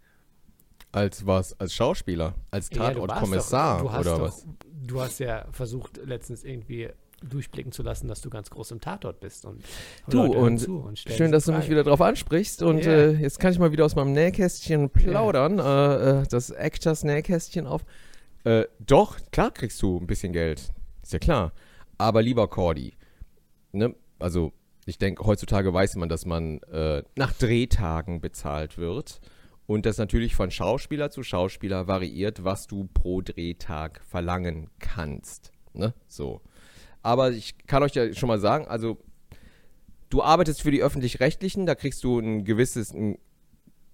Als was? Als Schauspieler? Als Ja, Tatortkommissar hast oder doch, was? Du hast ja versucht, letztens irgendwie durchblicken zu lassen, dass du ganz groß im Tatort bist. Und Du, und und Schön, dass du mich wieder drauf ansprichst. Und Ja. äh, jetzt kann ich mal wieder aus meinem Nähkästchen plaudern. Äh, äh, das Actors Nähkästchen auf. Äh, doch, klar kriegst du ein bisschen Geld. Ist ja klar. Aber lieber Cordy, ne? Also, ich denke, heutzutage weiß man, dass man äh, nach Drehtagen bezahlt wird. Und das natürlich von Schauspieler zu Schauspieler variiert, was du pro Drehtag verlangen kannst. Ne? So. Aber ich kann euch ja schon mal sagen, also du arbeitest für die öffentlich-rechtlichen, da kriegst du ein gewisses ein,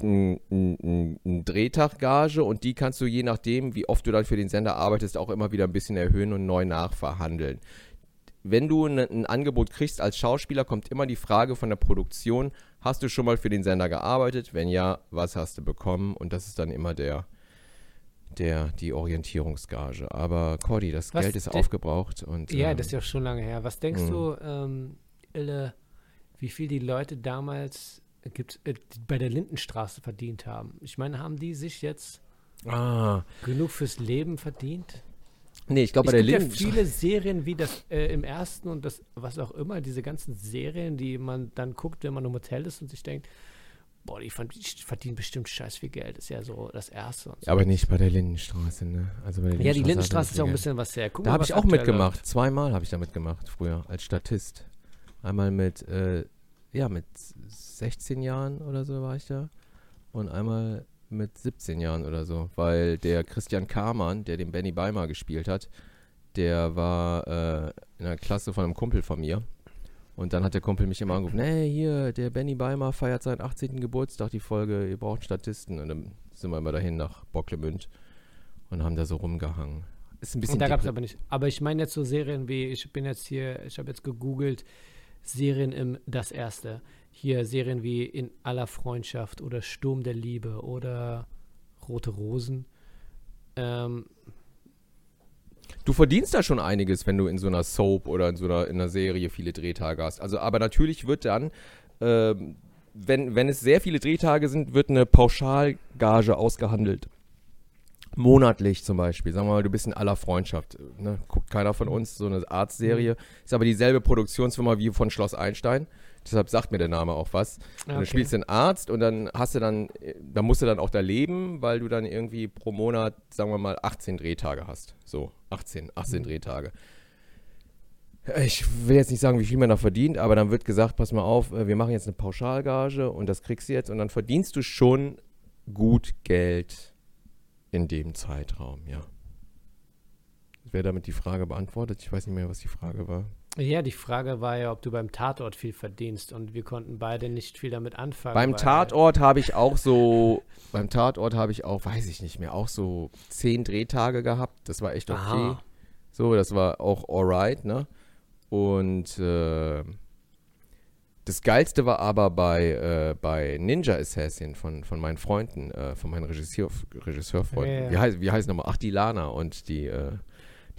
ein, ein, ein, Drehtaggage und die kannst du je nachdem, wie oft du dann für den Sender arbeitest, auch immer wieder ein bisschen erhöhen und neu nachverhandeln. Wenn du ein, ein Angebot kriegst als Schauspieler, kommt immer die Frage von der Produktion, hast du schon mal für den Sender gearbeitet? Wenn ja, was hast du bekommen? Und das ist dann immer der, der, die Orientierungsgage. Aber Cordy, das Was Geld ist aufgebraucht und Ja, ähm, das ist ja schon lange her. Was denkst Mhm. du, ähm, Ille, wie viel die Leute damals gibt, äh, bei der Lindenstraße verdient haben? Ich meine, haben die sich jetzt ah, genug fürs Leben verdient? nee, ich glaube es bei der gibt ja Linden viele Serien wie das äh, im ersten und das, was auch immer, diese ganzen Serien, die man dann guckt, wenn man im Hotel ist und sich denkt, boah, die, verdienen bestimmt scheiß viel Geld. Ist ja so das Erste. Und so. Aber nicht bei der Lindenstraße, ne? Also bei der ja, die Lindenstraße ist ja auch ein bisschen was her. Guck Da habe ich auch mitgemacht. läuft. Zweimal habe ich da mitgemacht früher als Statist. Einmal mit, äh, ja, mit 16 Jahren oder so war ich da. Und einmal mit 17 Jahren oder so. Weil der Christian Kamann, der den Benny Beimer gespielt hat, der war äh, in der Klasse von einem Kumpel von mir. Und dann hat der Kumpel mich immer angerufen, hey, hier, der Benny Beimer feiert seinen 18. Geburtstag, die Folge, ihr braucht Statisten. Und dann sind wir immer dahin nach Bocklemünd und haben da so rumgehangen. Ist ein bisschen Und da gab es aber nicht. Aber ich meine jetzt so Serien wie, ich bin jetzt hier, ich habe jetzt gegoogelt, Serien im Das Erste. Hier Serien wie In aller Freundschaft oder Sturm der Liebe oder Rote Rosen. Ähm, Du verdienst da schon einiges, wenn du in so einer Soap oder in so einer, in einer Serie viele Drehtage hast. Also, aber natürlich wird dann, ähm, wenn, wenn es sehr viele Drehtage sind, wird eine Pauschalgage ausgehandelt. Monatlich zum Beispiel. Sagen wir mal, du bist in aller Freundschaft. Ne? Guckt keiner von uns, so eine Arztserie. Ist aber dieselbe Produktionsfirma wie von Schloss Einstein. Deshalb sagt mir der Name auch was. Und Okay. du spielst den Arzt und dann hast du dann, da musst du dann auch da leben, weil du dann irgendwie pro Monat, sagen wir mal, 18 Drehtage hast. So, 18, 18 Mhm. Drehtage. Ich will jetzt nicht sagen, wie viel man da verdient, aber dann wird gesagt, pass mal auf, äh, wir machen jetzt eine Pauschalgage und das kriegst du jetzt und dann verdienst du schon gut Geld in dem Zeitraum, ja. Wäre damit die Frage beantwortet? Ich weiß nicht mehr, was die Frage war. Ja, die Frage war ja, ob du beim Tatort viel verdienst und wir konnten beide nicht viel damit anfangen. Beim Tatort habe ich auch so, beim Tatort habe ich auch, weiß ich nicht mehr, auch so zehn Drehtage gehabt. Das war echt okay. Aha. So, das war auch alright, ne? Und äh, das Geilste war aber bei, äh, bei Ninja Assassin von, von meinen Freunden, äh, von meinen Regisseur, Regisseurfreunden. Ja, ja. Wie, heißt, wie heißt nochmal? Ach, die Lana und die, äh,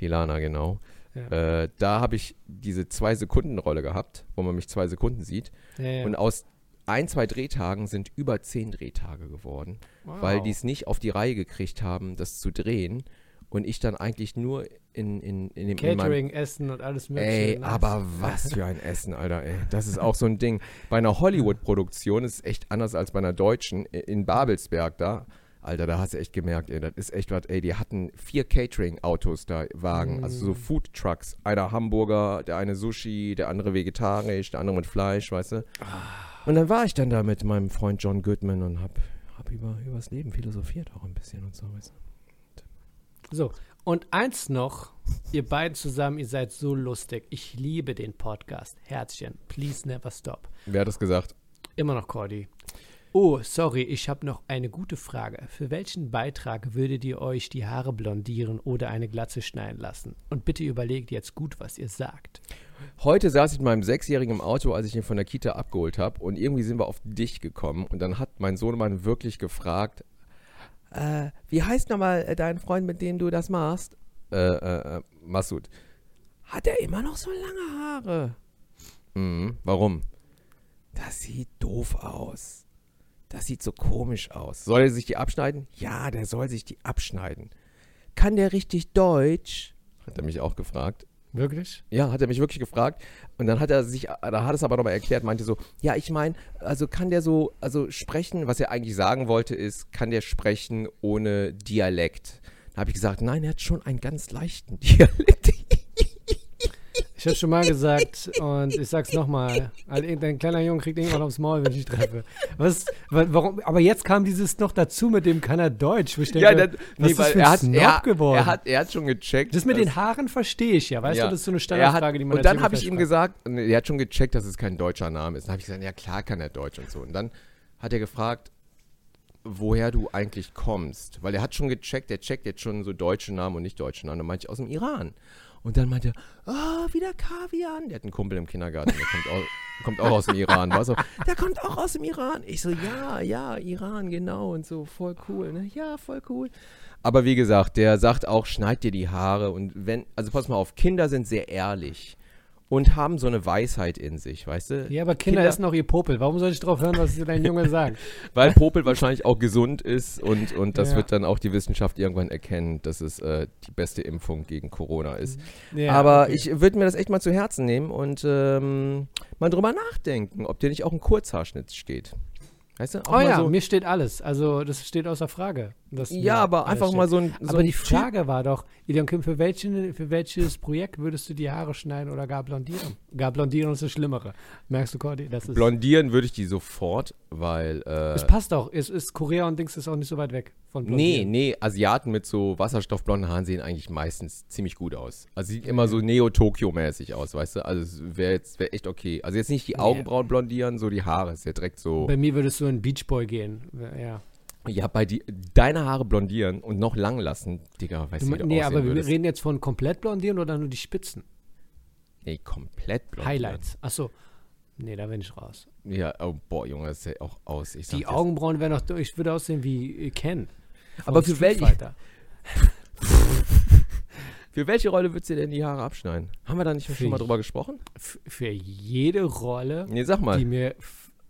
die Lana, genau. Ja. Äh, da habe ich diese Zwei-Sekunden-Rolle gehabt, wo man mich zwei Sekunden sieht. Ja, ja. Und aus ein, zwei Drehtagen sind über zehn Drehtage geworden, weil Wow. die es nicht auf die Reihe gekriegt haben, das zu drehen. Und ich dann eigentlich nur in, in, in dem in Catering, Essen und alles mögliche. Ey, nice. aber was für ein Essen, Alter, ey. Das ist auch so ein Ding. Bei einer Hollywood-Produktion ist es echt anders als bei einer deutschen. In Babelsberg da, Alter, da hast du echt gemerkt, ey, das ist echt was, ey, die hatten vier Catering-Autos da, Wagen, also so Mm. Food-Trucks. Einer Hamburger, der eine Sushi, der andere vegetarisch, der andere mit Fleisch, weißt du. Und dann war ich dann da mit meinem Freund John Goodman und hab, hab über, über das Leben philosophiert auch ein bisschen und so, weißt du. So, und eins noch, ihr beiden zusammen, ihr seid so lustig. Ich liebe den Podcast. Herzchen, please never stop. Wer hat das gesagt? Immer noch Cordy. Oh, sorry, ich habe noch eine gute Frage. Für welchen Beitrag würdet ihr euch die Haare blondieren oder eine Glatze schneiden lassen? Und bitte überlegt jetzt gut, was ihr sagt. Heute saß ich mit meinem Sechsjährigen im Auto, als ich ihn von der Kita abgeholt habe. Und irgendwie sind wir auf dich gekommen. Und dann hat mein Sohnemann wirklich gefragt, äh, wie heißt nochmal äh, dein Freund, mit dem du das machst? Äh, äh, äh, Masud. Hat er immer noch so lange Haare? Mhm, warum? Das sieht doof aus. Das sieht so komisch aus. Soll er sich die abschneiden? Ja, der soll sich die abschneiden. Kann der richtig Deutsch? Hat er mich auch gefragt. Wirklich? Ja, hat er mich wirklich gefragt. Und dann hat er sich, da hat es aber nochmal erklärt, meinte so, ja, ich meine, also kann der so, also sprechen, was er eigentlich sagen wollte, ist, kann der sprechen ohne Dialekt? Da habe ich gesagt, nein, er hat schon einen ganz leichten Dialekt. Ich habe schon mal gesagt und ich sag's nochmal. Dein kleiner Junge kriegt irgendwann aufs Maul, wenn ich treffe. Was, wa- warum, aber jetzt kam dieses noch dazu, mit dem kann er Deutsch. Denke, ja, das, was nee, ist weil er hat, er, er, hat, er hat schon gecheckt. das mit den Haaren verstehe ich ja, weißt Ja. du? Das ist so eine Standardfrage, hat, die man und dann habe ich ihm gesagt, er hat schon gecheckt, dass es kein deutscher Name ist. Dann habe ich gesagt, ja klar kann er Deutsch und so. Und dann hat er gefragt, woher du eigentlich kommst. Weil er hat schon gecheckt, er checkt jetzt schon so deutsche Namen und nicht deutsche Namen. Dann meinte ich, aus dem Iran. Und dann meinte er, ah, wieder Kavian. Der hat einen Kumpel im Kindergarten, der kommt auch, kommt auch aus dem Iran. War so, der kommt auch aus dem Iran. Ich so, ja, ja, Iran, genau. Und so, voll cool. Ne? Ja, voll cool. Aber wie gesagt, der sagt auch, schneid dir die Haare. Und wenn, also pass mal auf, Kinder sind sehr ehrlich und haben so eine Weisheit in sich, weißt du? Ja, aber Kinder, Kinder- essen auch ihr Popel. Warum soll ich drauf hören, was dein Junge sagt? Weil Popel wahrscheinlich auch gesund ist und, und das Ja. wird dann auch die Wissenschaft irgendwann erkennen, dass es äh, die beste Impfung gegen Corona ist. Ja, Aber okay. ich würde mir das echt mal zu Herzen nehmen und ähm, mal drüber nachdenken, ob dir nicht auch ein Kurzhaarschnitt steht. Weißt du? Auch Oh ja, so, mir steht alles. Also das steht außer Frage. Mir ja, aber einfach steht. mal so ein. So aber die Typ- Frage war doch, Ideon Kim, für, welchen, für welches Projekt würdest du die Haare schneiden oder gar blondieren? Gar blondieren ist das Schlimmere. Merkst du, Cordy? Das ist. Blondieren würde ich die sofort, weil. Äh, Es passt auch. Es ist Korea und Dings ist auch nicht so weit weg von Nee, Blondieren. nee, Asiaten mit so wasserstoffblonden Haaren sehen eigentlich meistens ziemlich gut aus. Also sieht immer so Neo-Tokyo-mäßig aus, weißt du? Also es wäre jetzt wär echt okay. Also jetzt nicht die Augenbrauen blondieren, so die Haare, ist ja direkt so. Bei mir würdest du in Beach Boy gehen. Ja. Ja, bei die, deine Haare blondieren und noch lang lassen, Digga, weißt Du, wie du nee, aber wir würdest? reden jetzt von komplett blondieren oder nur die Spitzen? Nee, komplett blondieren. Highlights. Achso. Nee, da bin ich raus. Ja, oh, boah, Junge, das sieht auch aus. Ich Die Augenbrauen wären noch, ich würde aussehen wie äh, Ken. Aber für welche-. Für welche Rolle würdest du denn die Haare abschneiden? Haben wir da nicht Für schon mal drüber gesprochen? Für jede Rolle, Nee, sag mal. die mir,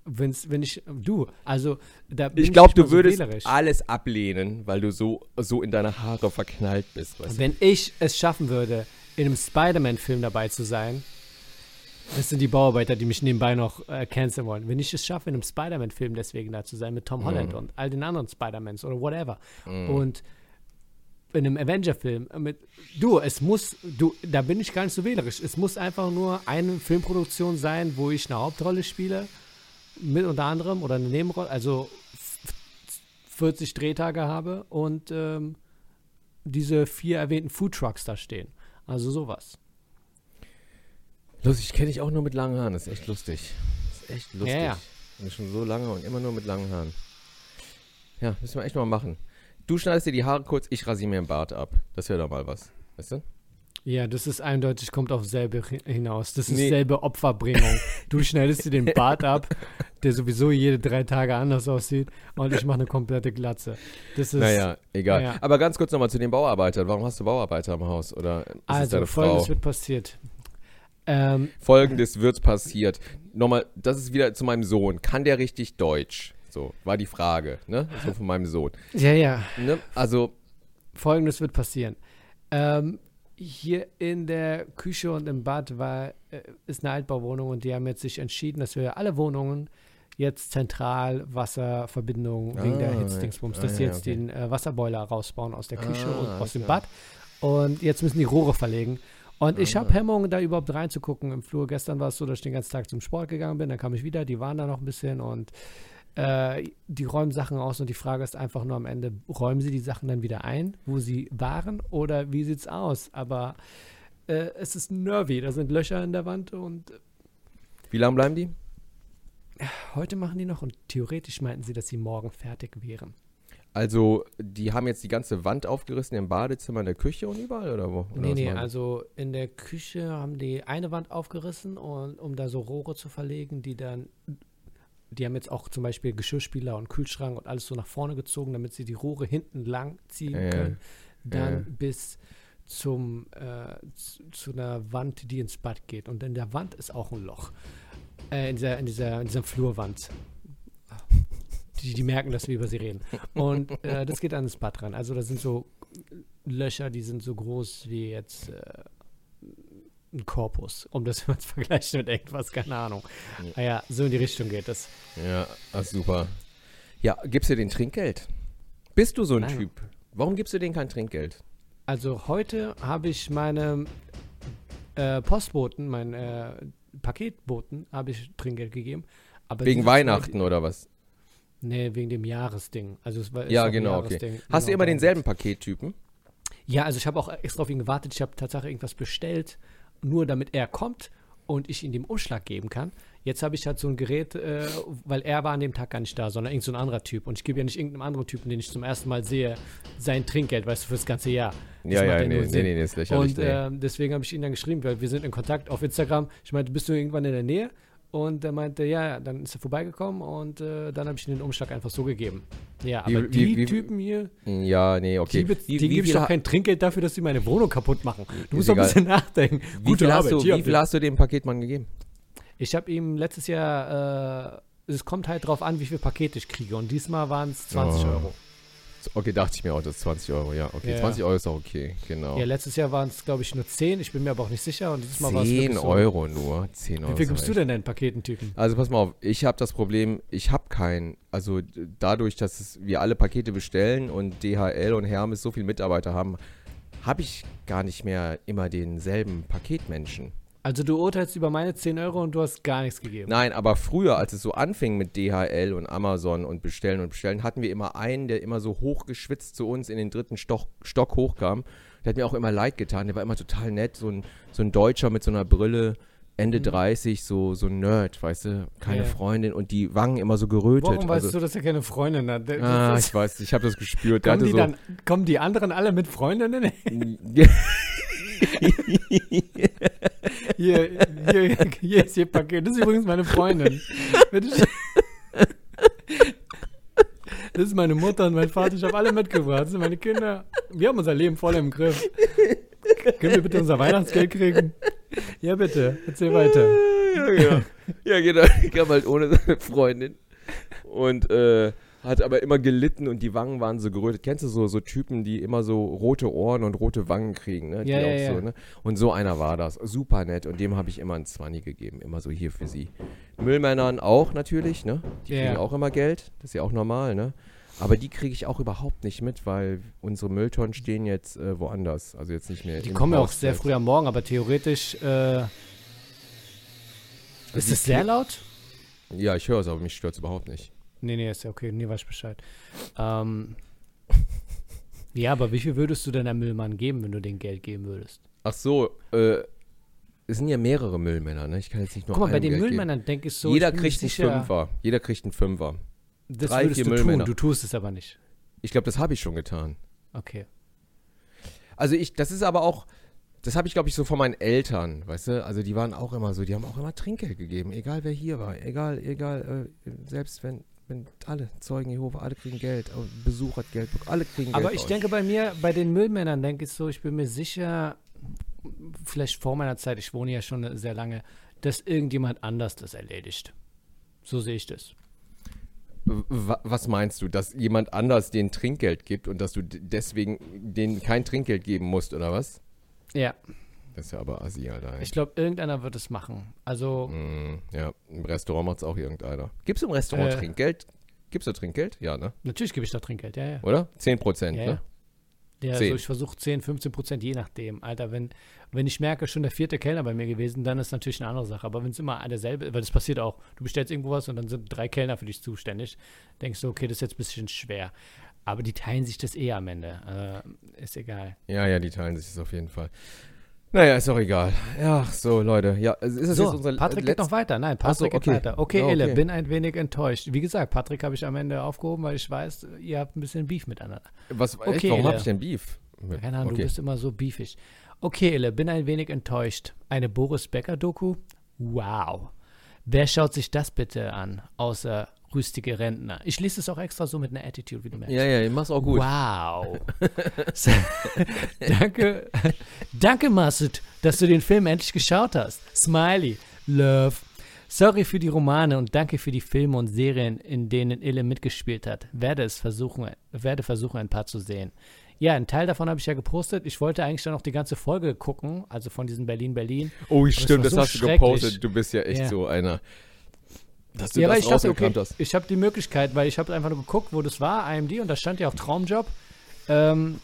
wenn's, wenn ich, du, also, da bin Ich glaube, du so würdest wählerisch. alles ablehnen, weil du so, so in deine Haare verknallt bist. Wenn ich es schaffen würde, in einem Spider-Man-Film dabei zu sein, das sind die Bauarbeiter, die mich nebenbei noch äh, canceln wollen. Wenn ich es schaffe, in einem Spider-Man-Film deswegen da zu sein, mit Tom Holland Mhm. und all den anderen Spider-Mans oder whatever. Mhm. Und in einem Avenger-Film äh, mit, du, es muss, du, da bin ich gar nicht so wählerisch. Es muss einfach nur eine Filmproduktion sein, wo ich eine Hauptrolle spiele, mit unter anderem, oder eine Nebenrolle, also f- 40 Drehtage habe und ähm, diese vier erwähnten Foodtrucks da stehen. Also sowas. Lustig, kenne ich auch nur mit langen Haaren. Das ist echt lustig. Das ist echt lustig. Ja, ja. Und schon so lange und immer nur mit langen Haaren. Ja, müssen wir echt mal machen. Du schneidest dir die Haare kurz, ich rasiere mir den Bart ab. Das wäre doch mal was. Weißt du? Ja, das ist eindeutig, kommt auf selbe hi- hinaus. Das ist Nee. selbe Opferbringung. Du schneidest dir den Bart ab, der sowieso jede drei Tage anders aussieht, und ich mache eine komplette Glatze. Das ist Naja, egal. naja. Aber ganz kurz nochmal zu den Bauarbeitern. Warum hast du Bauarbeiter im Haus? Oder also folgendes wird passiert. Ähm, Folgendes wird passiert. Nochmal, das ist wieder zu meinem Sohn. Kann der richtig Deutsch? So, war die Frage, ne? So von meinem Sohn. ja, ja. Ne? Also, Folgendes wird passieren. Ähm, hier in der Küche und im Bad war, äh, ist eine Altbauwohnung und die haben jetzt sich entschieden, dass wir alle Wohnungen jetzt zentral Wasserverbindung wegen der Ah, Hitzdingsbums, ah, dass sie ja, jetzt okay. den äh, Wasserboiler rausbauen aus der Küche Ah, und aus dem klar. Bad. Und jetzt müssen die Rohre verlegen. Und ich Ah. habe Hemmungen, da überhaupt reinzugucken im Flur. Gestern war es so, dass ich den ganzen Tag zum Sport gegangen bin. Dann kam ich wieder, die waren da noch ein bisschen und äh, die räumen Sachen aus. Und die Frage ist einfach nur am Ende, räumen sie die Sachen dann wieder ein, wo sie waren oder wie sieht's aus? Aber äh, es ist nervy, da sind Löcher in der Wand und wie lange bleiben die? heute machen die noch und theoretisch meinten sie, dass sie morgen fertig wären. Also, die haben jetzt die ganze Wand aufgerissen im Badezimmer, in der Küche und überall, oder wo? Oder Nee, nee, also in der Küche haben die eine Wand aufgerissen, und, um da so Rohre zu verlegen, die dann, die haben jetzt auch zum Beispiel Geschirrspüler und Kühlschrank und alles so nach vorne gezogen, damit sie die Rohre hinten lang ziehen Ja, können, dann ja. bis zum, äh, zu, zu einer Wand, die ins Bad geht. Und in der Wand ist auch ein Loch. Äh, in, dieser, in, dieser, in dieser Flurwand. Die, die merken, dass wir über sie reden. Und äh, das geht an ins Bad ran. Also da sind so Löcher, die sind so groß wie jetzt äh, ein Korpus, um das mal zu vergleichen mit irgendwas, keine Ahnung. Ja. Naja, so in die Richtung geht das. Ja, ach, super. Ja, gibst du den Trinkgeld? Bist du so ein Nein. Typ? Warum gibst du denen kein Trinkgeld? Also heute habe ich meinem äh, Postboten, meinen äh, Paketboten, habe ich Trinkgeld gegeben. Aber Wegen die- Weihnachten oder was? Nee, wegen dem Jahresding. Also es war, Ja, genau, okay. Jahresding. Hast du Genau, immer denselben Pakettypen? Ja, also ich habe auch extra auf ihn gewartet. Ich habe tatsächlich irgendwas bestellt, nur damit er kommt und ich ihm den Umschlag geben kann. Jetzt habe ich halt so ein Gerät, äh, weil er war an dem Tag gar nicht da, sondern irgend so ein anderer Typ. Und ich gebe ja nicht irgendeinem anderen Typen, den ich zum ersten Mal sehe, sein Trinkgeld, weißt du, fürs ganze Jahr. Das Ja, ja, nee, nee, nee, nee, ist lächerlich. Und nee. ähm, deswegen habe ich ihn dann geschrieben, weil wir sind in Kontakt auf Instagram. Ich meinte, bist du irgendwann in der Nähe? Und er meinte, ja, dann ist er vorbeigekommen und äh, dann habe ich ihm den Umschlag einfach so gegeben. Ja, aber wie- die wie- Typen hier, ja, nee, okay. die, die gebe ich doch kein Trinkgeld dafür, dass sie meine Wohnung kaputt machen. Du musst doch ein bisschen nachdenken. wie Gute viel, hast Arbeit, du, hier, wie viel hast du dem Paketmann gegeben? Ich habe ihm letztes Jahr, äh, es kommt halt drauf an, wie viel Pakete ich kriege. Und diesmal waren es 20 Oh. Euro. Okay, dachte ich mir auch, das ist 20 Euro, ja. Okay, Ja. 20 Euro ist auch okay, genau. Ja, letztes Jahr waren es, glaube ich, nur 10. Ich bin mir aber auch nicht sicher. Und dieses Mal war es 10 wirklich so. Euro nur. 10 Euro. Wie viel gibst du denn den Paketentypen? Also pass mal auf, ich habe das Problem, ich habe keinen. Also dadurch, dass es, wir alle Pakete bestellen und DHL und Hermes so viele Mitarbeiter haben, habe ich gar nicht mehr immer denselben Paketmenschen. Also du urteilst über meine 10 Euro und du hast gar nichts gegeben. Nein, aber früher, als es so anfing mit DHL und Amazon und Bestellen und Bestellen, hatten wir immer einen, der immer so hochgeschwitzt zu uns in den dritten Stock, Stock hochkam. Der hat mir auch immer leid getan. Der war immer total nett. So ein, so ein Deutscher mit so einer Brille, Ende 30, so, so ein Nerd, weißt du? Keine Ja. Freundin und die Wangen immer so gerötet. Warum weißt also, du, dass er keine Freundin hat? Das Ah, ich weiß, ich habe das gespürt. Kommen, die hatte dann, kommen die anderen alle mit Freundinnen? Hier, hier, hier ist ihr Paket. Das ist übrigens meine Freundin. Das ist meine Mutter und mein Vater. Ich habe alle mitgebracht. Das sind meine Kinder. Wir haben unser Leben voll im Griff. Können wir bitte unser Weihnachtsgeld kriegen? Ja, bitte. Erzähl weiter. ja, genau. Ja, genau. Ich kam halt ohne seine Freundin. Und äh, hat aber immer gelitten und die Wangen waren so gerötet. Kennst du so, so Typen, die immer so rote Ohren und rote Wangen kriegen, ne? Ja, ja, ja. So, ne? Und so einer war das. Super nett. Und dem habe ich immer ein 20 gegeben. Immer so hier für sie. Müllmännern auch natürlich, ne? Die kriegen auch immer Geld. Das ist ja auch normal, ne? Aber die kriege ich auch überhaupt nicht mit, weil unsere Mülltonnen stehen jetzt äh, woanders. Also jetzt nicht mehr. Die kommen ja auch sehr früh am Morgen, aber theoretisch. Äh, ist die es sehr laut? Ja, ich höre es, aber mich stört es überhaupt nicht. Nee, nee, ist ja okay. Nee, weiß ich Bescheid. Ähm, ja, aber wie viel würdest du denn einem Müllmann geben, wenn du den Geld geben würdest? Ach so, äh, es sind ja mehrere Müllmänner, ne? Ich kann jetzt nicht nur Guck mal, bei den Geld. Müllmännern denke ich so. Jeder ich kriegt einen sicher, Fünfer. Jeder kriegt einen Fünfer. Das Drei, würdest vier du Müllmänner. tun, du tust es aber nicht. Ich glaube, das habe ich schon getan. Okay. Also ich, das ist aber auch, das habe ich glaube ich so von meinen Eltern, weißt du? Also die waren auch immer so, die haben auch immer Trinkgeld gegeben, egal wer hier war, egal, egal, äh, selbst wenn, wenn alle Zeugen Jehova, alle kriegen Geld, Besuch hat Geld, alle kriegen Geld. Aber ich denke bei mir, bei den Müllmännern denke ich so, ich bin mir sicher, vielleicht vor meiner Zeit, ich wohne ja schon sehr lange, dass irgendjemand anders das erledigt. So sehe ich das. Was meinst du, dass jemand anders den Trinkgeld gibt und dass du deswegen denen kein Trinkgeld geben musst, oder was? Ja, Das ist ja aber assi, Alter. ey. ich glaube, irgendeiner wird es machen. Also, Mm, ja, im Restaurant macht es auch irgendeiner. Gibt es im Restaurant Äh. Trinkgeld? Gibt es da Trinkgeld? Ja, ne? natürlich gebe ich da Trinkgeld, ja, ja. Oder? 10 Prozent, Ja, ne? ja. Ja, Zehn. also ich versuche 10, 15 Prozent, je nachdem. Alter, wenn, wenn ich merke, schon der vierte Kellner bei mir gewesen, dann ist natürlich eine andere Sache. Aber wenn es immer derselbe, weil das passiert auch, du bestellst irgendwo was und dann sind drei Kellner für dich zuständig, denkst du, okay, das ist jetzt ein bisschen schwer. Aber die teilen sich das eh am Ende. Äh, ist egal. Ja, ja, die teilen sich das auf jeden Fall. Naja, ist auch egal. Ja, so, Leute. Ja, ist das So, jetzt unser Patrick geht noch weiter. Nein, Ach so, Patrick okay. geht weiter. Okay, Ille, okay. bin ein wenig enttäuscht. Wie gesagt, Patrick habe ich am Ende aufgehoben, weil ich weiß, ihr habt ein bisschen Beef miteinander. Was, echt, Okay, warum habe ich denn Beef? Keine Ahnung, okay. du bist immer so beefig. Okay, Ille, bin ein wenig enttäuscht. Eine Boris Becker-Doku? Wow. Wer schaut sich das bitte an, außer rüstige Rentner? Ich lese es auch extra so mit einer Attitude, wie du merkst. Ja, ja, ich mach's auch gut. Wow. danke, danke, Masud, dass du den Film endlich geschaut hast. Smiley, Love. Sorry für die Romane und danke für die Filme und Serien, in denen Ille mitgespielt hat. Werde es versuchen, werde versuchen, ein paar zu sehen. Ja, einen Teil davon habe ich ja gepostet. Ich wollte eigentlich dann noch die ganze Folge gucken, also von diesem Berlin-Berlin. Oh, stimmt, war das so hast du gepostet. Du bist ja echt Ja. so einer. Dass Ja, weil ich dachte, okay, hast. ich habe die Möglichkeit, weil ich habe einfach nur geguckt, wo das war, IMD, und da stand ja auch Traumjob. Ähm,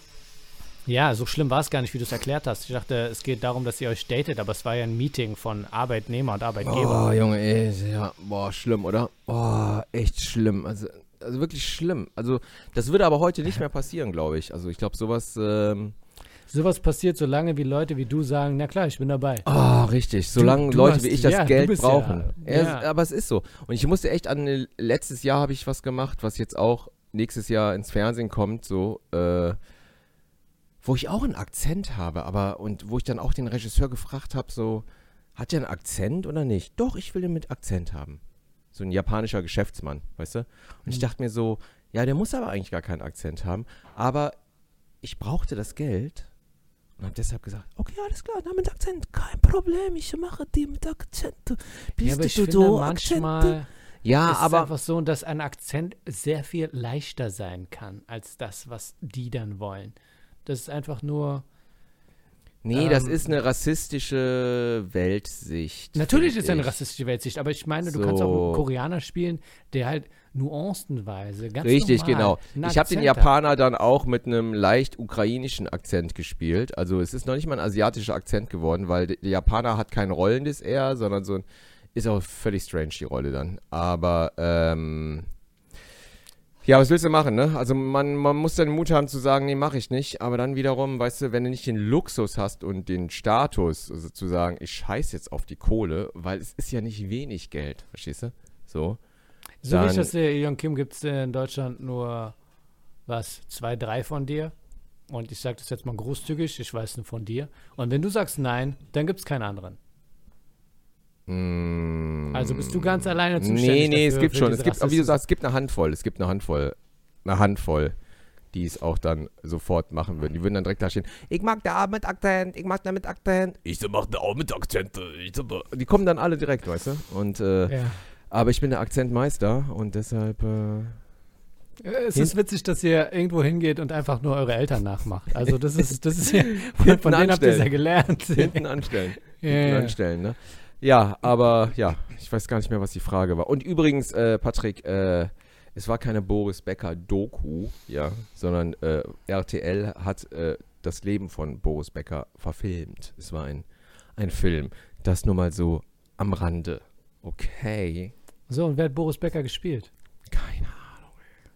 ja, so schlimm war es gar nicht, wie du es erklärt hast. Ich dachte, es geht darum, dass ihr euch datet, aber es war ja ein Meeting von Arbeitnehmer und Arbeitgeber. Oh, Junge, ey, ja, boah, schlimm, oder? Boah, echt schlimm. Also, also wirklich schlimm. Also, das würde aber heute nicht mehr passieren, glaube ich. Also, ich glaube, sowas, ähm, Sowas passiert, solange wie Leute wie du sagen, na klar, ich bin dabei. Oh, richtig. Solange du Leute hast- wie ich das ja, du Geld brauchen. Ja, ja. Aber es ist so. Und ich musste echt an, äh, letztes Jahr habe ich was gemacht, was jetzt auch nächstes Jahr ins Fernsehen kommt, so, äh, wo ich auch einen Akzent habe, aber, und wo ich dann auch den Regisseur gefragt habe, so, hat der einen Akzent oder nicht? Doch, ich will den mit Akzent haben. So ein japanischer Geschäftsmann, weißt du? Und ich Mhm. dachte mir so, ja, der muss aber eigentlich gar keinen Akzent haben, aber ich brauchte das Geld und habe deshalb gesagt, okay, alles klar, na mit Akzent, kein Problem, ich mache die mit Akzent. Bist ja, aber ich du finde so manchmal, Ja, es ist aber einfach so, dass ein Akzent sehr viel leichter sein kann als das, was die dann wollen. Das ist einfach nur. nee, das ähm, ist eine rassistische Weltsicht. Natürlich ist es eine rassistische Weltsicht, aber ich meine, du kannst auch So. einen Koreaner spielen, der halt nuancenweise ganz Richtig, normal genau. Ich habe den. Japaner dann auch mit einem leicht ukrainischen Akzent gespielt. Also es ist noch nicht mal ein asiatischer Akzent geworden, weil der der Japaner hat kein rollendes R, sondern so ein ist auch völlig strange die Rolle dann. Aber ähm, ja, was willst du machen, ne? Also man, man muss dann Mut haben zu sagen, nee, mache ich nicht. Aber dann wiederum, weißt du, wenn du nicht den Luxus hast und den Status, also zu sagen, ich scheiß jetzt auf die Kohle, weil es ist ja nicht wenig Geld, verstehst du? So. So wie ich dann- das sehe, Young Kim gibt es in Deutschland nur, was, zwei, drei von dir. Und ich sage das jetzt mal großzügig, ich weiß nur von dir. Und wenn du sagst nein, dann gibt es keinen anderen. Mm, Also bist du ganz alleine zuständig Nee, nee, es dafür, gibt für schon. Es gibt, aber wie du sagst, es gibt eine Handvoll. Es gibt eine Handvoll. Eine Handvoll, die es auch dann sofort machen würden. Die würden dann direkt da stehen. Ich mag da mit Akzent, ich mag da mit Akzent. Ich mach da auch mit Akzent. Ich so da. Die kommen dann alle direkt, weißt du? Und, äh, Ja. Aber ich bin der Akzentmeister und deshalb. Äh, Es ist witzig, dass ihr irgendwo hingeht und einfach nur eure Eltern nachmacht. Also das ist, das ist ja, von, von denen habt ihr es ja gelernt. hinten anstellen. Ja, hinten anstellen, ne? Ja, aber ja, ich weiß gar nicht mehr, was die Frage war. Und übrigens, äh, Patrick, äh, es war keine Boris Becker Doku, ja, sondern äh, RTL hat äh, das Leben von Boris Becker verfilmt. Es war ein, ein Film. Das nur mal so am Rande. Okay. So, und wer hat Boris Becker gespielt? Keine Ahnung.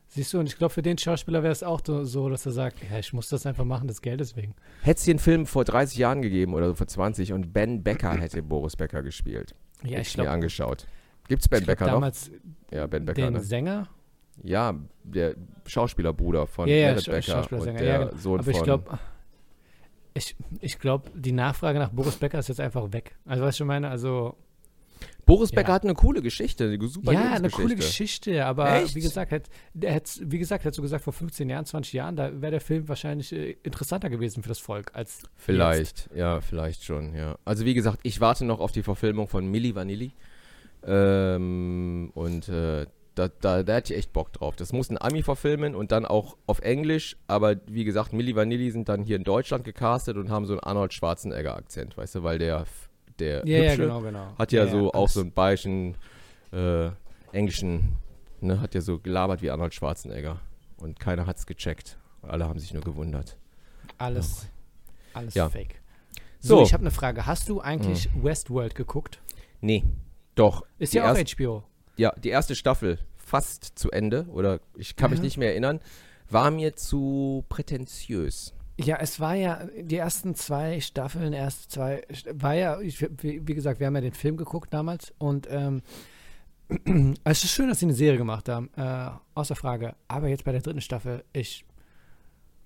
Siehst du, und ich glaube, für den Schauspieler wäre es auch so- dass er sagt, ja, ich muss das einfach machen, des Geldes wegen. Hätte es den Film vor 30 Jahren gegeben oder so vor 20 und Ben Becker hätte Boris Becker gespielt. Ja, ich ich mir glaube, angeschaut. Gibt's Ben Becker noch? damals Ja, Ben Becker, den ne? Sänger. Ja, der Schauspielerbruder von Ja, ja, Merit Schau- Becker und der ja, genau. Sohn Aber ich glaube, ich, ich glaube, die Nachfrage nach Boris Becker ist jetzt einfach weg. Also, was ich meine, also, Boris Ja. Becker hat eine coole Geschichte, eine super ja, eine coole Geschichte, aber Echt? wie gesagt, hätt, hätt's- wie gesagt, hättest du gesagt, vor 15 Jahren, 20 Jahren, da wäre der Film wahrscheinlich äh, interessanter gewesen für das Volk als jetzt. Vielleicht, ja, vielleicht schon, ja. Also wie gesagt, ich warte noch auf die Verfilmung von Milli Vanilli. Ähm, und äh, da, da, da hätte ich echt Bock drauf. Das muss ein Ami verfilmen und dann auch auf Englisch, aber wie gesagt, Milli Vanilli sind dann hier in Deutschland gecastet und haben so einen Arnold Schwarzenegger-Akzent, weißt du, weil der, der Ja, ja, Hübsche genau, genau. hat ja, so auch so einen bayerischen, äh, englischen, ne, hat ja so gelabert wie Arnold Schwarzenegger. Und keiner hat's gecheckt. Alle haben sich nur gewundert. Alles, alles Ja. fake. So, So. Ich habe eine Frage. Hast du eigentlich Westworld geguckt? Nee, doch. Ist ja auch erst- HBO. Ja, die erste Staffel fast zu Ende, oder ich kann mich Mhm. nicht mehr erinnern, war mir zu prätentiös. Ja, es war ja, die ersten zwei Staffeln, erst zwei, war ja, ich, wie, gesagt, wir haben ja den Film geguckt damals und ähm, es ist schön, dass sie eine Serie gemacht haben, äh, außer Frage. Aber jetzt bei der dritten Staffel, ich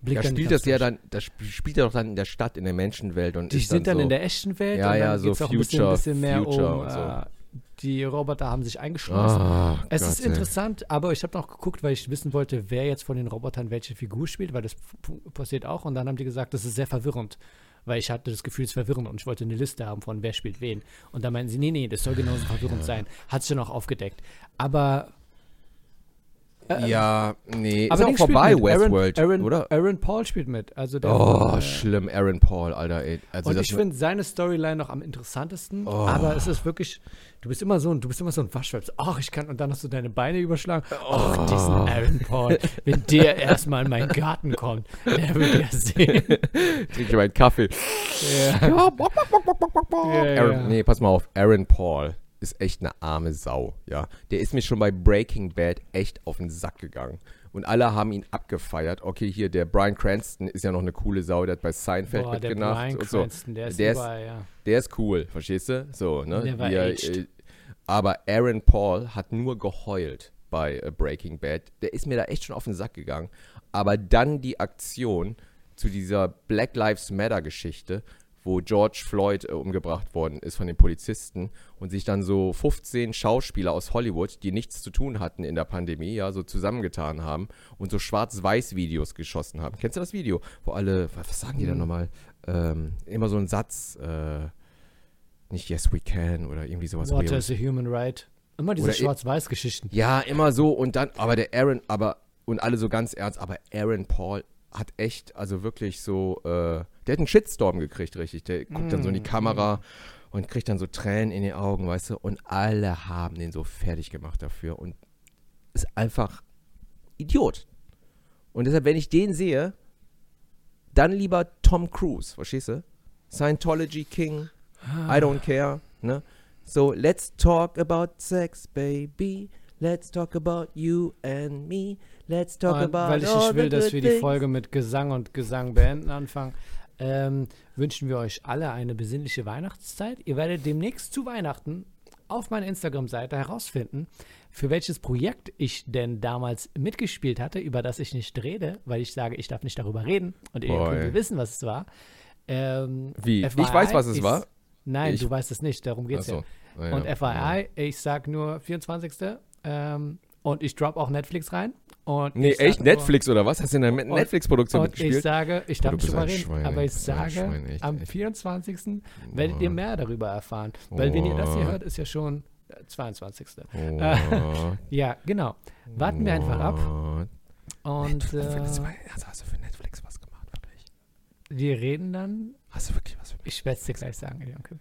blick Da spielt das ja durch. dann, das sp- spielt ja doch dann in der Stadt, in der Menschenwelt und Die sind dann so, in der echten Welt Ja, und ja, dann so geht's auch ein bisschen, Future- bisschen mehr Future um, so. äh, die Roboter haben sich eingeschlossen. Ah, Es Gott, ist ey. interessant, aber ich habe noch geguckt, weil ich wissen wollte, wer jetzt von den Robotern welche Figur spielt, weil das passiert auch. Und dann haben die gesagt, das ist sehr verwirrend, weil ich hatte das Gefühl, es ist verwirrend und ich wollte eine Liste haben von wer spielt wen. Und dann meinten sie, nee, nee, das soll genauso verwirrend sein. Hat sich dann auch aufgedeckt. Aber. Äh, Ja, nee, aber ist auch vorbei. Westworld, Aaron, Aaron, oder? Aaron Paul spielt mit. Also der Oh, von, äh, schlimm, Aaron Paul, Alter, ey. Also und ich finde seine Storyline noch am interessantesten, Oh. aber es ist wirklich, du bist immer so ein, du bist immer so ein Waschweb. Ach, ich kann, und dann hast du deine Beine überschlagen. Ach, Oh. diesen Aaron Paul, wenn der erstmal in meinen Garten kommt, der wird ja sehen. trinke meinen Kaffee. ja. Ja, Aaron, ja. Nee, pass mal auf. Aaron Paul ist echt eine arme Sau, ja. Der ist mir schon bei Breaking Bad echt auf den Sack gegangen. Und alle haben ihn abgefeiert. Okay, hier, der Brian Cranston ist ja noch eine coole Sau, der hat bei Seinfeld Boah, der mitgemacht Brian und so. Cranston, der ist Der ist- überall, ja. Der ist cool, verstehst du? So, ne? Der war er, aged. äh, aber Aaron Paul hat nur geheult bei äh, Breaking Bad. Der ist mir da echt schon auf den Sack gegangen. Aber dann die Aktion zu dieser Black Lives Matter Geschichte, wo George Floyd äh, umgebracht worden ist von den Polizisten und sich dann so 15 Schauspieler aus Hollywood, die nichts zu tun hatten in der Pandemie, ja, so zusammengetan haben und so Schwarz-Weiß-Videos geschossen haben. Kennst du das Video? Wo alle, was sagen die da Mhm. nochmal? Ähm, immer so ein Satz, äh, nicht Yes We Can oder irgendwie sowas. Water Weirdes. is a human right. Immer diese e- Schwarz-Weiß-Geschichten. Ja, immer so und dann, aber der Aaron, aber, und alle so ganz ernst, aber Aaron Paul hat echt, also wirklich so, äh, der hat einen Shitstorm gekriegt, richtig. Der guckt dann so in die Mm, Kamera und kriegt dann so Tränen in die Augen, weißt du, und alle haben den so fertig gemacht dafür und ist einfach Idiot. Und deshalb, wenn ich den sehe, dann lieber Tom Cruise, verstehst du? Scientology King, I don't care, ne? So, let's talk about sex, baby. Let's talk about you and me. Let's talk Und about weil ich nicht will, dass wir die. Folge mit Gesang und Gesang beenden anfangen, ähm, wünschen wir euch alle eine besinnliche Weihnachtszeit. Ihr werdet demnächst zu Weihnachten auf meiner Instagram-Seite herausfinden, für welches Projekt ich denn damals mitgespielt hatte, über das ich nicht rede, weil ich sage, ich darf nicht darüber reden und ihr könnt wissen, was es war. Ähm, Wie? FYI, Ich weiß, was es ich- war. Nein, Ich- du weißt es nicht, darum geht es ja. Ah, ja. Und FYI, ich sag nur 24. Ähm, und ich drop auch Netflix rein. Und Nee, echt? nur- Netflix oder was? Hast du in Met- Netflix-Produktion Und ich mitgespielt? sage, ich Oh, darf nicht drüber reden, aber ich sage, Schwein, echt, am echt. 24. werdet ihr Boah. mehr darüber erfahren. Weil wenn ihr das hier Boah. hört, ist ja schon äh, 22. Oh. Ja, genau. Warten wir einfach ab. Oh. Und Netflix, äh, also hast du für Netflix was gemacht, wirklich? wir reden dann. Hast du wirklich was für mich? Ich werde es dir gleich sagen, Janke.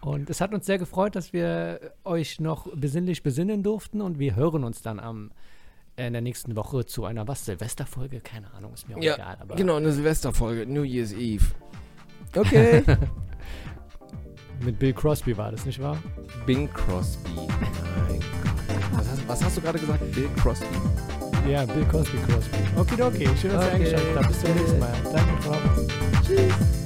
Und es hat uns sehr gefreut, dass wir euch noch besinnlich besinnen durften. Und wir hören uns dann am in der nächsten Woche zu einer was Silvesterfolge, keine Ahnung, ist mir auch Ja, egal. Aber Genau, eine Silvesterfolge, New Year's Eve. Okay. mit Bill Crosby war das, nicht wahr? Bing Crosby. Mein Gott. Was hast, was hast du gerade gesagt? Bill Crosby? Ja, Bill Cosby Crosby. Okay, okay. Schön, dass ihr Okay. eingeschaltet habt. Bis zum nächsten Mal. Danke, Frau.